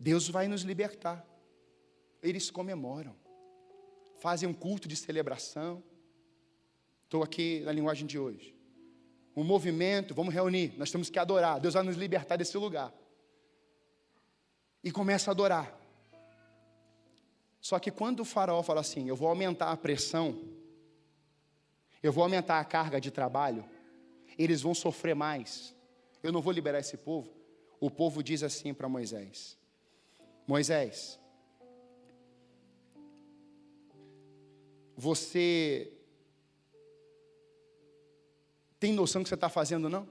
Deus vai nos libertar. Eles comemoram, fazem um culto de celebração. Estou aqui na linguagem de hoje um movimento, vamos reunir, nós temos que adorar, Deus vai nos libertar desse lugar. E começa a adorar. Só que quando o faraó fala assim, eu vou aumentar a pressão, eu vou aumentar a carga de trabalho, eles vão sofrer mais, eu não vou liberar esse povo. O povo diz assim para Moisés: Moisés, você tem noção do que você está fazendo, não?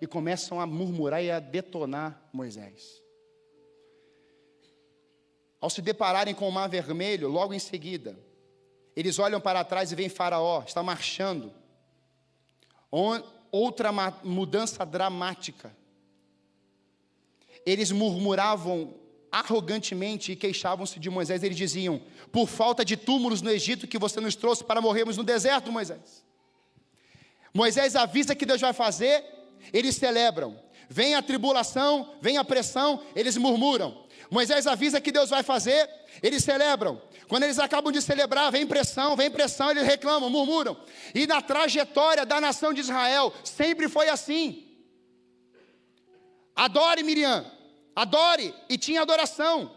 E começam a murmurar e a detonar Moisés. Ao se depararem com o mar vermelho, logo em seguida, eles olham para trás e veem Faraó, está marchando. Outra mudança dramática. Eles murmuravam arrogantemente e queixavam-se de Moisés. Eles diziam: Por falta de túmulos no Egito que você nos trouxe para morrermos no deserto, Moisés. Moisés avisa que Deus vai fazer, eles celebram. Vem a tribulação, vem a pressão, eles murmuram. Moisés avisa que Deus vai fazer, eles celebram. Quando eles acabam de celebrar, vem pressão, vem pressão, eles reclamam, murmuram. E na trajetória da nação de Israel, sempre foi assim. Adore, Miriam, adore, e tinha adoração.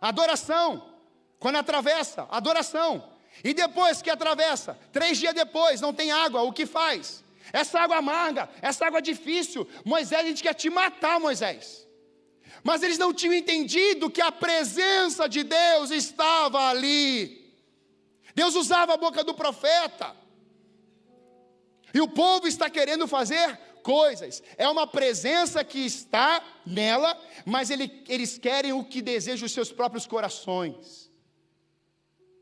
Adoração, quando atravessa, adoração. E depois que atravessa, três dias depois, não tem água, o que faz? Essa água amarga, essa água difícil, Moisés, a gente quer te matar, Moisés. Mas eles não tinham entendido que a presença de Deus estava ali. Deus usava a boca do profeta. E o povo está querendo fazer coisas. É uma presença que está nela, mas ele, eles querem o que desejam os seus próprios corações.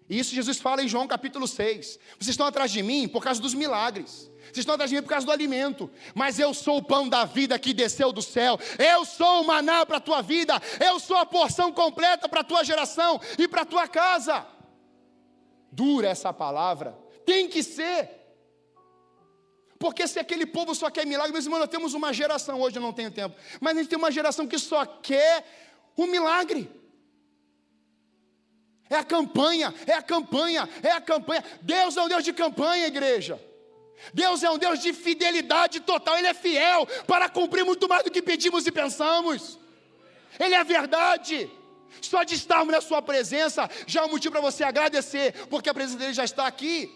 E isso Jesus fala em João capítulo 6. Vocês estão atrás de mim por causa dos milagres. Vocês estão atrás de mim por causa do alimento. Mas eu sou o pão da vida que desceu do céu. Eu sou o maná para a tua vida. Eu sou a porção completa para a tua geração e para a tua casa. Dura essa palavra. Tem que ser. Porque se aquele povo só quer milagre, meus irmãos, nós temos uma geração, hoje eu não tenho tempo, mas a gente tem uma geração que só quer o milagre. É a campanha, é a campanha, é a campanha. Deus é um Deus de campanha, igreja. Deus é um Deus de fidelidade total, Ele é fiel para cumprir muito mais do que pedimos e pensamos. Ele é verdade. Só de estarmos na Sua presença já é um motivo para você agradecer, porque a presença dele já está aqui.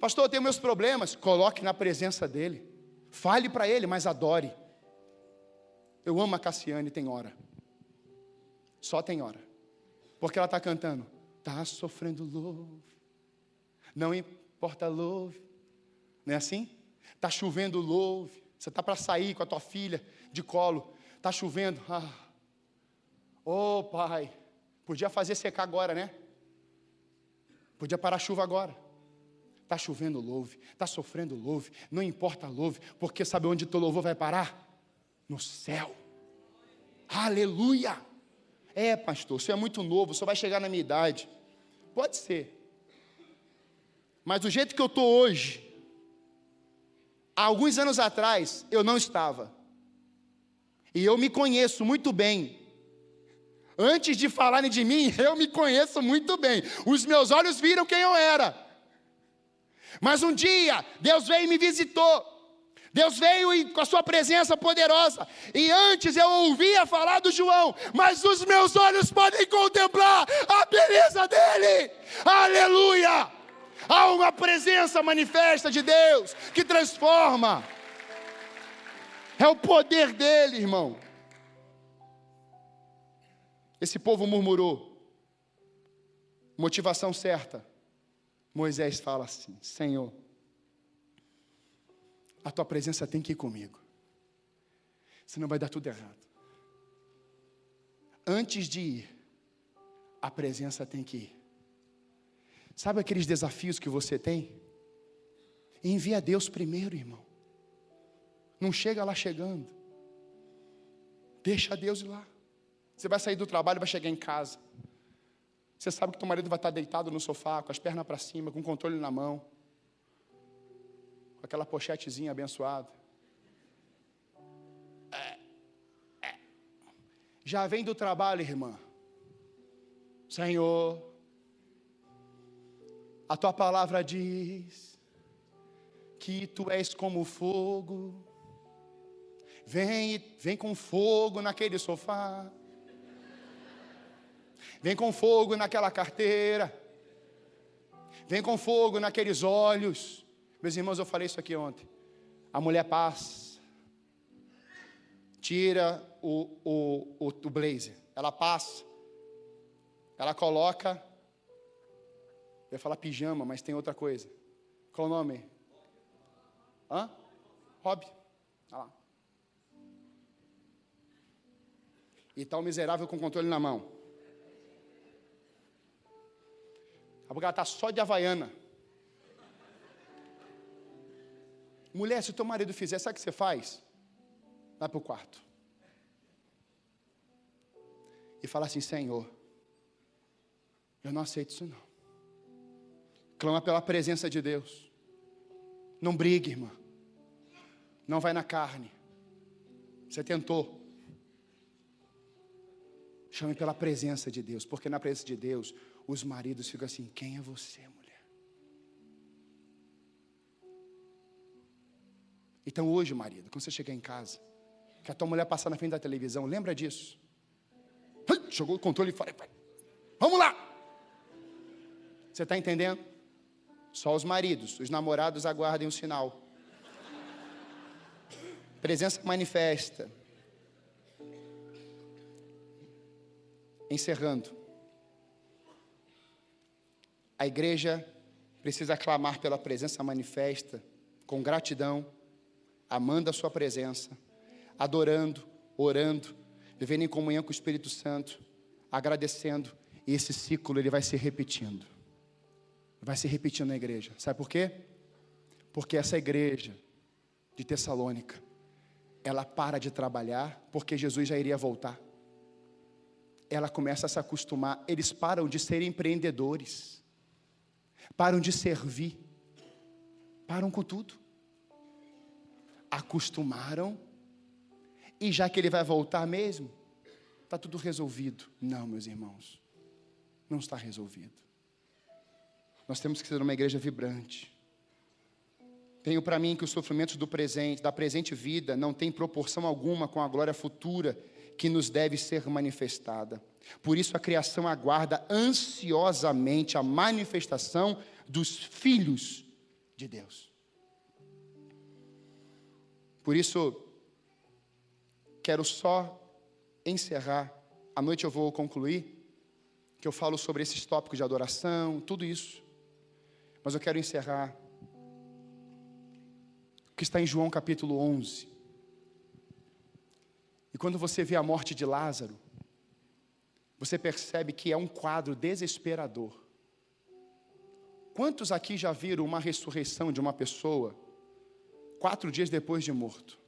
Pastor, eu tenho meus problemas. Coloque na presença dele. Fale para ele, mas adore. Eu amo a Cassiane, tem hora. Só tem hora. Porque ela está cantando. Está sofrendo louve. Não importa louve. Não é assim? Está chovendo louve. Você está para sair com a tua filha de colo. Está chovendo. Ah. Oh, pai. Podia fazer secar agora, né? Podia parar a chuva agora. Está chovendo louve, está sofrendo louve, não importa louve, porque sabe onde teu louvor vai parar? No céu. Aleluia! É, pastor, você é muito novo, você vai chegar na minha idade. Pode ser. Mas do jeito que eu estou hoje, há alguns anos atrás, eu não estava. E eu me conheço muito bem. Antes de falarem de mim, eu me conheço muito bem. Os meus olhos viram quem eu era. Mas um dia, Deus veio e me visitou. Deus veio com a sua presença poderosa. E antes eu ouvia falar do João, mas os meus olhos podem contemplar a beleza dele. Aleluia! Há uma presença manifesta de Deus que transforma. É o poder dele, irmão. Esse povo murmurou. Motivação certa. Moisés fala assim: Senhor, a tua presença tem que ir comigo, senão vai dar tudo errado. Antes de ir, a presença tem que ir. Sabe aqueles desafios que você tem? Envia Deus primeiro, irmão. Não chega lá chegando. Deixa Deus ir lá. Você vai sair do trabalho, vai chegar em casa. Você sabe que teu marido vai estar deitado no sofá, com as pernas para cima, com o controle na mão, com aquela pochetezinha abençoada. É, é. Já vem do trabalho, irmã. Senhor, a tua palavra diz que tu és como fogo. Vem, vem com fogo naquele sofá. Vem com fogo naquela carteira. Vem com fogo naqueles olhos. Meus irmãos, eu falei isso aqui ontem. A mulher passa, tira o, o, o, o blazer, ela passa, ela coloca, eu ia falar pijama, mas tem outra coisa. Qual o nome? Hã? Hobby. Olha lá. E está o miserável com o controle na mão. Porque ela está só de havaiana. Mulher, se o teu marido fizer, sabe o que você faz? Vai para o quarto. E fala assim: Senhor, eu não aceito isso não. Clama pela presença de Deus. Não brigue, irmã. Não vai na carne. Você tentou. Chame pela presença de Deus, porque na presença de Deus os maridos ficam assim: quem é você, mulher? Então hoje, marido, quando você chegar em casa, que a tua mulher passar na frente da televisão, lembra disso. Jogou o controle fora. Vamos lá! Você está entendendo? Só os maridos, os namorados aguardem o sinal. Presença manifesta. Encerrando. A igreja precisa clamar pela presença manifesta, com gratidão, amando a Sua presença, adorando, orando, vivendo em comunhão com o Espírito Santo, agradecendo, e esse ciclo ele vai se repetindo. Vai se repetindo na igreja. Sabe por quê? Porque essa igreja de Tessalônica, ela para de trabalhar porque Jesus já iria voltar. Ela começa a se acostumar, eles param de ser empreendedores param de servir, param com tudo. Acostumaram, e já que ele vai voltar mesmo, está tudo resolvido. Não, meus irmãos, não está resolvido. Nós temos que ser uma igreja vibrante. Tenho para mim que os sofrimentos do presente, da presente vida, não têm proporção alguma com a glória futura que nos deve ser manifestada. Por isso a criação aguarda ansiosamente a manifestação dos filhos de Deus. Por isso, quero só encerrar. À noite eu vou concluir, que eu falo sobre esses tópicos de adoração, tudo isso. Mas eu quero encerrar o que está em João capítulo 11. E quando você vê a morte de Lázaro, você percebe que é um quadro desesperador. Quantos aqui já viram uma ressurreição de uma pessoa quatro dias depois de morto?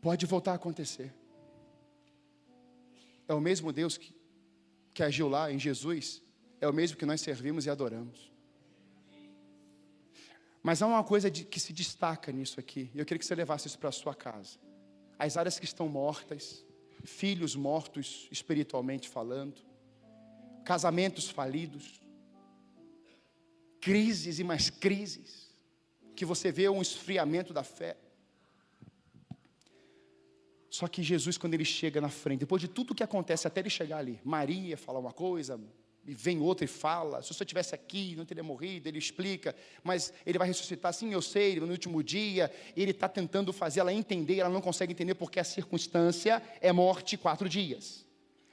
Pode voltar a acontecer. É o mesmo Deus que, que agiu lá em Jesus, é o mesmo que nós servimos e adoramos. Mas há uma coisa de, que se destaca nisso aqui, e eu queria que você levasse isso para a sua casa. As áreas que estão mortas, filhos mortos espiritualmente falando, casamentos falidos, crises e mais crises, que você vê um esfriamento da fé. Só que Jesus, quando ele chega na frente, depois de tudo que acontece até ele chegar ali, Maria fala uma coisa, e vem outra e fala: se senhor estivesse aqui, não teria morrido. Ele explica, mas ele vai ressuscitar. Sim, eu sei, no último dia. Ele está tentando fazer ela entender, ela não consegue entender porque a circunstância é morte quatro dias.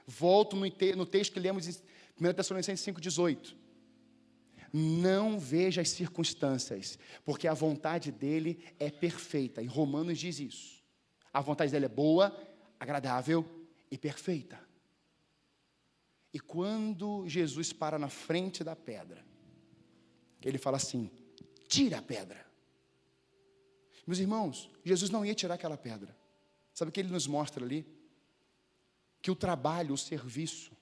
Volto no, texto que lemos em 1 Tessalonicenses 5,18. Não veja as circunstâncias, porque a vontade dele é perfeita. Em Romanos diz isso. A vontade dele é boa, agradável e perfeita. E quando Jesus para na frente da pedra, ele fala assim: tira a pedra. Meus irmãos, Jesus não ia tirar aquela pedra. Sabe o que ele nos mostra ali? Que o trabalho, o serviço,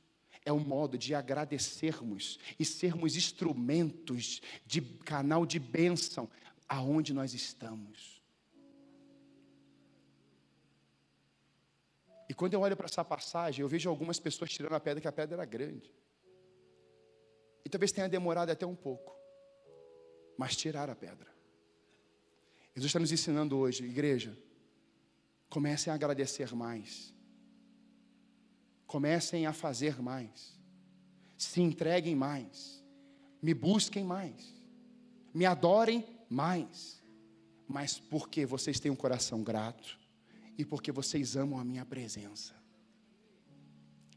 é um modo de agradecermos e sermos instrumentos de canal de bênção aonde nós estamos. E quando eu olho para essa passagem, eu vejo algumas pessoas tirando a pedra, que a pedra era grande. E talvez tenha demorado até um pouco. Mas tirar a pedra. Jesus está nos ensinando hoje, igreja. Comecem a agradecer mais. Comecem a fazer mais. Se entreguem mais. Me busquem mais. Me adorem mais. Mas porque vocês têm um coração grato e porque vocês amam a minha presença.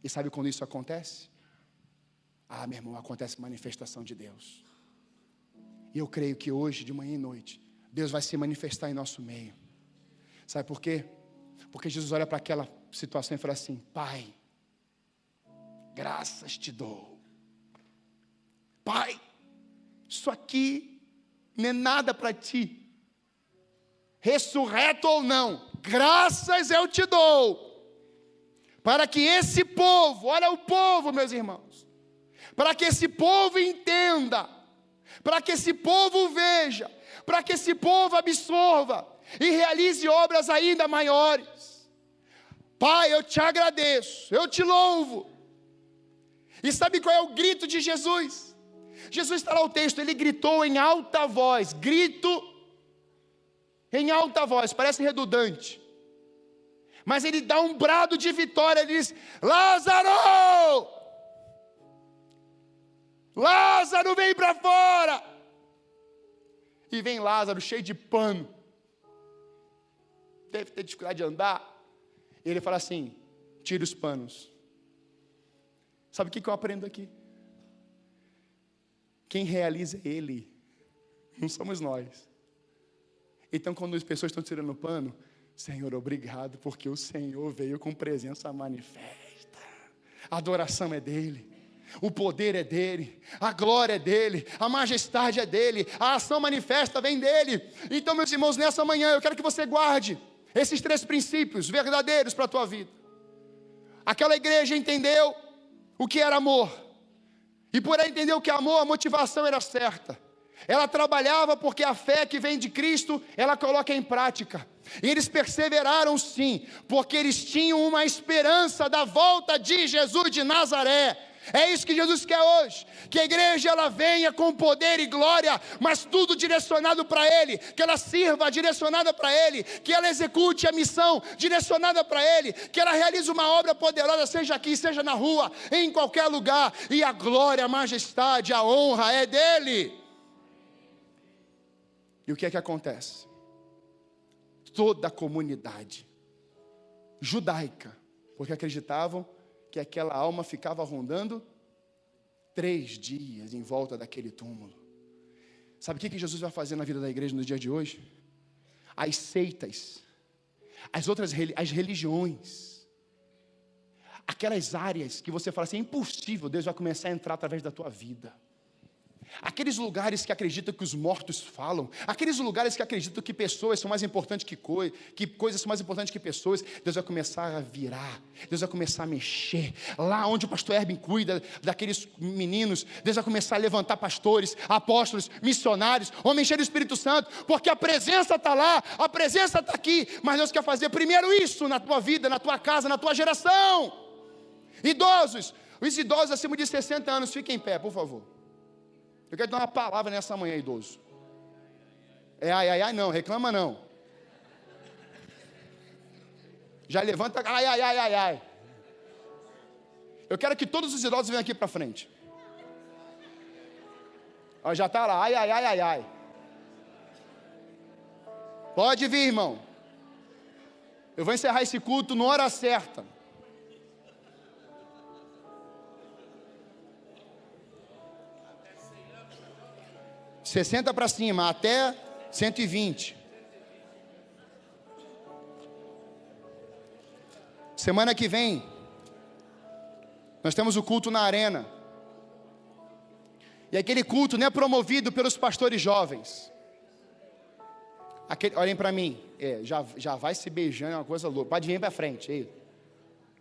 E sabe quando isso acontece? Ah, meu irmão, acontece manifestação de Deus. E eu creio que hoje, de manhã e noite, Deus vai se manifestar em nosso meio. Sabe por quê? Porque Jesus olha para aquela situação e fala assim: Pai, graças te dou. Pai, isso aqui não é nada para ti. Ressurreto ou não, graças eu te dou, para que esse povo, olha o povo, meus irmãos, para que esse povo entenda, para que esse povo veja, para que esse povo absorva e realize obras ainda maiores. Pai, eu te agradeço, eu te louvo. E sabe qual é o grito de Jesus? Jesus está lá o texto, ele gritou em alta voz, grito em alta voz, parece redundante. Mas ele dá um brado de vitória, ele diz: Lázaro! Lázaro, vem para fora! E vem Lázaro cheio de pano. Deve ter dificuldade de andar. Ele fala assim: tira os panos. Sabe o que eu aprendo aqui? Quem realiza é Ele, não somos nós. Então, quando as pessoas estão tirando o pano, Senhor, obrigado, porque o Senhor veio com presença manifesta. A adoração é dele. O poder é dele, a glória é dele, a majestade é dele, a ação manifesta vem dele. Então, meus irmãos, nessa manhã eu quero que você guarde esses três princípios verdadeiros para a tua vida. Aquela igreja entendeu o que era amor, e por entender o que amor, a motivação era certa. Ela trabalhava porque a fé que vem de Cristo, ela coloca em prática. E eles perseveraram sim, porque eles tinham uma esperança da volta de Jesus de Nazaré. É isso que Jesus quer hoje, que a igreja ela venha com poder e glória, mas tudo direcionado para Ele, que ela sirva direcionada para Ele, que ela execute a missão direcionada para Ele, que ela realize uma obra poderosa, seja aqui, seja na rua, em qualquer lugar, e a glória, a majestade, a honra é dEle. E o que é que acontece? Toda a comunidade judaica, porque acreditavam que aquela alma ficava rondando três dias em volta daquele túmulo. Sabe o que Jesus vai fazer na vida da igreja no dia de hoje? As seitas, as outras as religiões, aquelas áreas que você fala assim, é impossível, Deus vai começar a entrar através da tua vida. Aqueles lugares que acreditam que os mortos falam, aqueles lugares que acreditam que pessoas são mais importantes que coisas, que coisas são mais importantes que pessoas, Deus vai começar a virar, Deus vai começar a mexer. Lá onde o pastor Herbin cuida daqueles meninos, Deus vai começar a levantar pastores, apóstolos, missionários, homens cheios do Espírito Santo, porque a presença está lá, a presença está aqui, mas Deus quer fazer primeiro isso na tua vida, na tua casa, na tua geração. Idosos, os idosos acima de 60 anos, fiquem em pé, por favor. Eu quero dar uma palavra nessa manhã, idoso. É ai, ai, ai, não, reclama não. Já levanta, ai, ai, ai, ai, ai. Eu quero que todos os idosos venham aqui para frente. Ó, já está lá, ai, ai, ai, ai, ai. Pode vir, irmão. Eu vou encerrar esse culto na hora certa. Sessenta para cima, até 120. Semana que vem, nós temos o culto na arena. E aquele culto não é promovido pelos pastores jovens. Aquele, olhem para mim, é, já, já vai se beijando, é uma coisa louca. Pode vir para frente. Aí.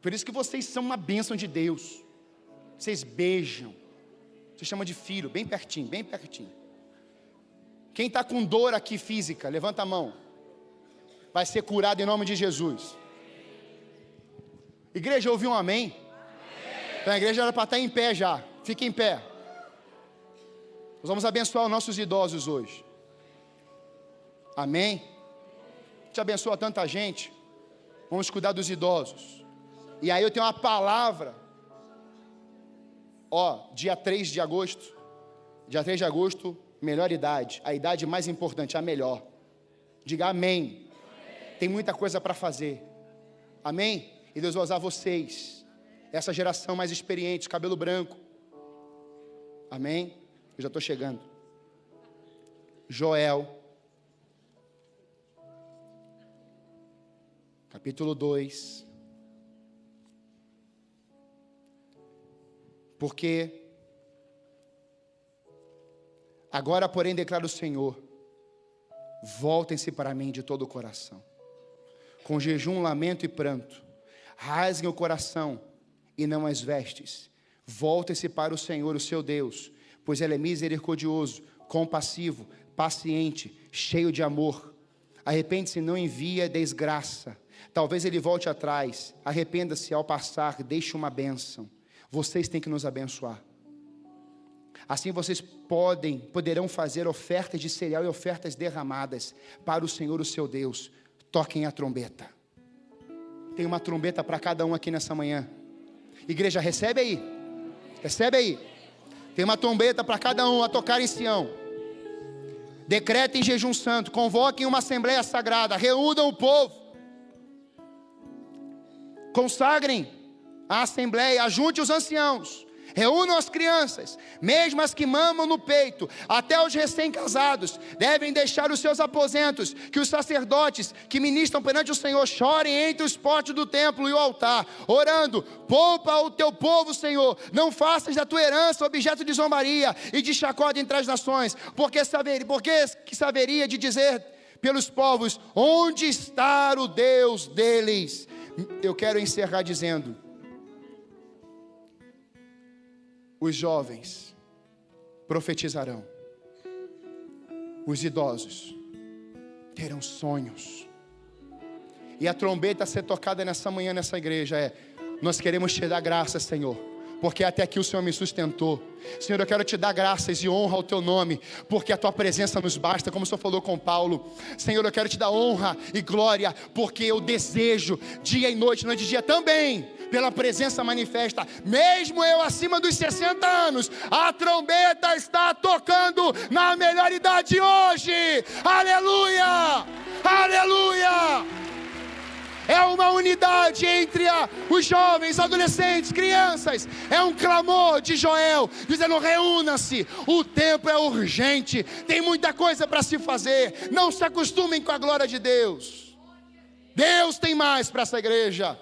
Por isso que vocês são uma bênção de Deus. Vocês beijam. Você chama de filho, bem pertinho, bem pertinho. Quem está com dor aqui física, levanta a mão. Vai ser curado em nome de Jesus. Igreja, ouviu um amém? Então a igreja era para estar em pé já. Fique em pé. Nós vamos abençoar os nossos idosos hoje. Amém? Te abençoa tanta gente. Vamos cuidar dos idosos. E aí eu tenho uma palavra. Ó, dia 3 de agosto. Dia 3 de agosto, melhor idade. A idade mais importante, a melhor. Diga amém. amém. Tem muita coisa para fazer. Amém? E Deus vai usar vocês. Essa geração mais experiente, cabelo branco. Amém? Eu já estou chegando. Joel, capítulo 2. Porque agora, porém, declara o Senhor: voltem-se para mim de todo o coração, com jejum, lamento e pranto, rasguem o coração e não as vestes, voltem-se para o Senhor, o seu Deus pois Ele é misericordioso, compassivo, paciente, cheio de amor. Arrepende-se, não envia desgraça. Talvez ele volte atrás. Arrependa-se ao passar, deixe uma bênção. Vocês têm que nos abençoar. Assim vocês podem, poderão fazer ofertas de cereal e ofertas derramadas para o Senhor, o seu Deus. Toquem a trombeta. Tem uma trombeta para cada um aqui nessa manhã. Igreja, recebe aí. Recebe aí. Tem uma trombeta para cada um a tocar em Sião. Decretem jejum santo, convoquem uma assembleia sagrada, reúnam o povo. Consagrem a assembleia, ajunte os anciãos reúnam as crianças, mesmo as que mamam no peito, até os recém-casados, devem deixar os seus aposentos, que os sacerdotes que ministram perante o Senhor chorem entre os portos do templo e o altar, orando: poupa o teu povo, Senhor, não faças da tua herança objeto de zombaria e de chacota entre as nações, porque, porque que saberia de dizer pelos povos: onde está o Deus deles? Eu quero encerrar dizendo Os jovens profetizarão. Os idosos terão sonhos. E a trombeta a ser tocada nessa manhã nessa igreja é: Nós queremos te dar graça, Senhor porque até aqui o Senhor me sustentou. Senhor, eu quero te dar graças e honra ao teu nome, porque a tua presença nos basta, como o Senhor falou com Paulo. Senhor, eu quero te dar honra e glória, porque eu desejo, dia e noite, noite e dia também, pela presença manifesta, mesmo eu acima dos 60 anos, a trombeta está tocando na melhor idade hoje. Aleluia! Aleluia! é uma unidade entre a, os jovens, adolescentes, crianças. É um clamor de Joel, dizendo: reúna-se, o tempo é urgente, tem muita coisa para se fazer. Não se acostumem com a glória de Deus. Deus tem mais para essa igreja.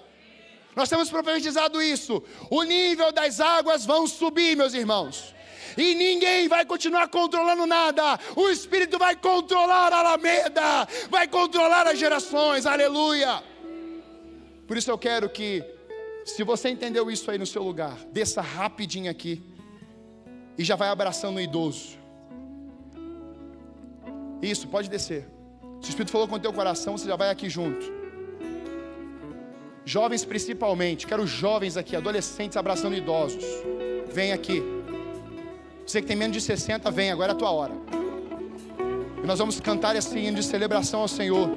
Nós temos profetizado isso. O nível das águas vão subir, meus irmãos e ninguém vai continuar controlando nada. O Espírito vai controlar a Alameda, vai controlar as gerações. Aleluia. Por isso eu quero que, se você entendeu isso aí no seu lugar, desça rapidinho aqui e já vai abraçando o idoso. Isso, pode descer. Se o Espírito falou com o teu coração, você já vai aqui junto. Jovens principalmente, quero jovens aqui, adolescentes abraçando idosos. Vem aqui. Você que tem menos de 60, vem, agora é a tua hora. E nós vamos cantar esse hino de celebração ao Senhor.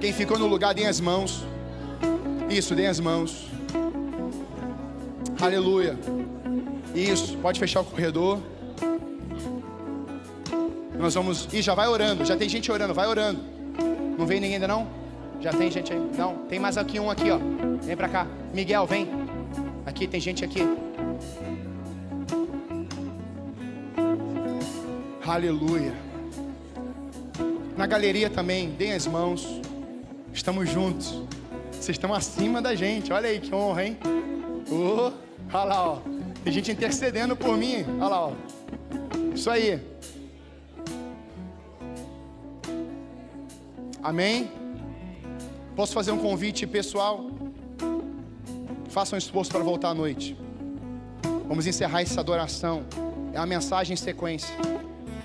Quem ficou no lugar, deem as mãos. Isso, deem as mãos. Aleluia. Isso, pode fechar o corredor. Nós vamos. E já vai orando, já tem gente orando, vai orando. Não vem ninguém ainda não? Já tem gente aí? Não, tem mais aqui um aqui, ó. Vem pra cá. Miguel, vem. Aqui, tem gente aqui. Aleluia. Na galeria também, deem as mãos. Estamos juntos. Vocês estão acima da gente. Olha aí que honra, hein? Oh, olha lá, ó. Tem gente intercedendo por mim. Olha lá, ó. Isso aí. Amém? Posso fazer um convite pessoal? Faça um esforço para voltar à noite. Vamos encerrar essa adoração. É uma mensagem em sequência.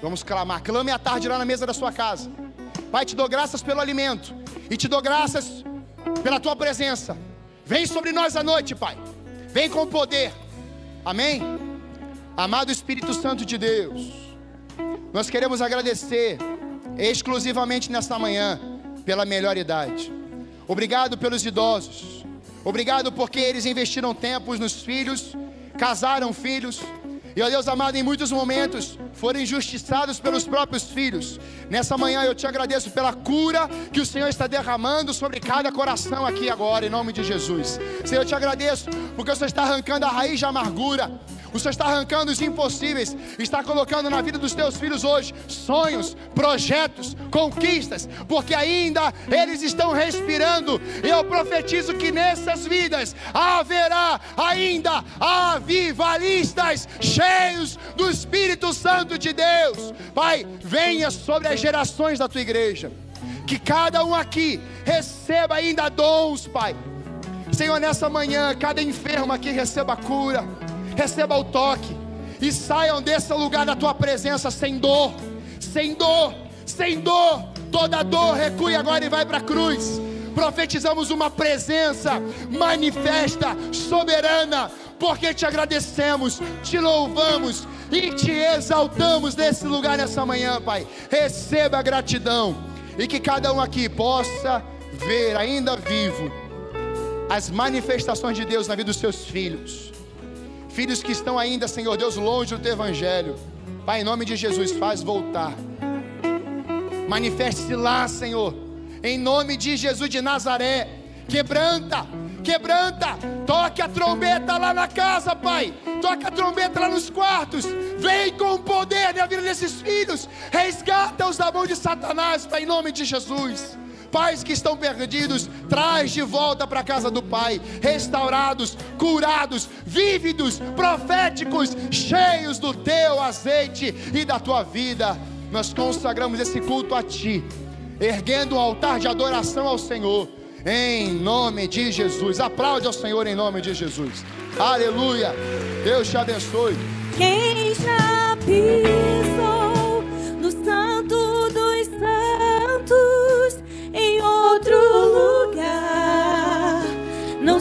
Vamos clamar. Clame à tarde lá na mesa da sua casa. Pai, te dou graças pelo alimento. E te dou graças pela tua presença. Vem sobre nós à noite, Pai. Vem com poder. Amém? Amado Espírito Santo de Deus, nós queremos agradecer exclusivamente nesta manhã pela melhor idade. Obrigado pelos idosos. Obrigado porque eles investiram tempos nos filhos, casaram filhos e, ó Deus amado, em muitos momentos foram injustiçados pelos próprios filhos. Nessa manhã eu te agradeço pela cura que o Senhor está derramando sobre cada coração aqui agora, em nome de Jesus. Senhor, eu te agradeço porque o Senhor está arrancando a raiz de amargura. O Senhor está arrancando os impossíveis, está colocando na vida dos teus filhos hoje sonhos, projetos, conquistas, porque ainda eles estão respirando. E eu profetizo que nessas vidas haverá ainda avivalistas cheios do Espírito Santo de Deus. Pai, venha sobre as gerações da tua igreja. Que cada um aqui receba ainda dons, Pai. Senhor, nessa manhã, cada enfermo aqui receba cura receba o toque e saiam desse lugar da tua presença sem dor, sem dor, sem dor. Toda dor recue agora e vai para a cruz. Profetizamos uma presença manifesta, soberana, porque te agradecemos, te louvamos e te exaltamos nesse lugar nessa manhã, Pai. Receba a gratidão e que cada um aqui possa ver ainda vivo as manifestações de Deus na vida dos seus filhos Filhos que estão ainda, Senhor Deus, longe do teu evangelho. Pai, em nome de Jesus, faz voltar. Manifeste-se lá, Senhor. Em nome de Jesus de Nazaré. Quebranta, quebranta. Toque a trombeta lá na casa, Pai. Toque a trombeta lá nos quartos. Vem com poder na vida desses filhos. Resgata-os da mão de Satanás, Pai, em nome de Jesus. Pais que estão perdidos, traz de volta para a casa do Pai, restaurados, curados, vívidos, proféticos, cheios do teu azeite e da tua vida. Nós consagramos esse culto a Ti, erguendo um altar de adoração ao Senhor, em nome de Jesus. Aplaude ao Senhor em nome de Jesus. Aleluia. Deus te abençoe. Quem já?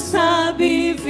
sabe viver.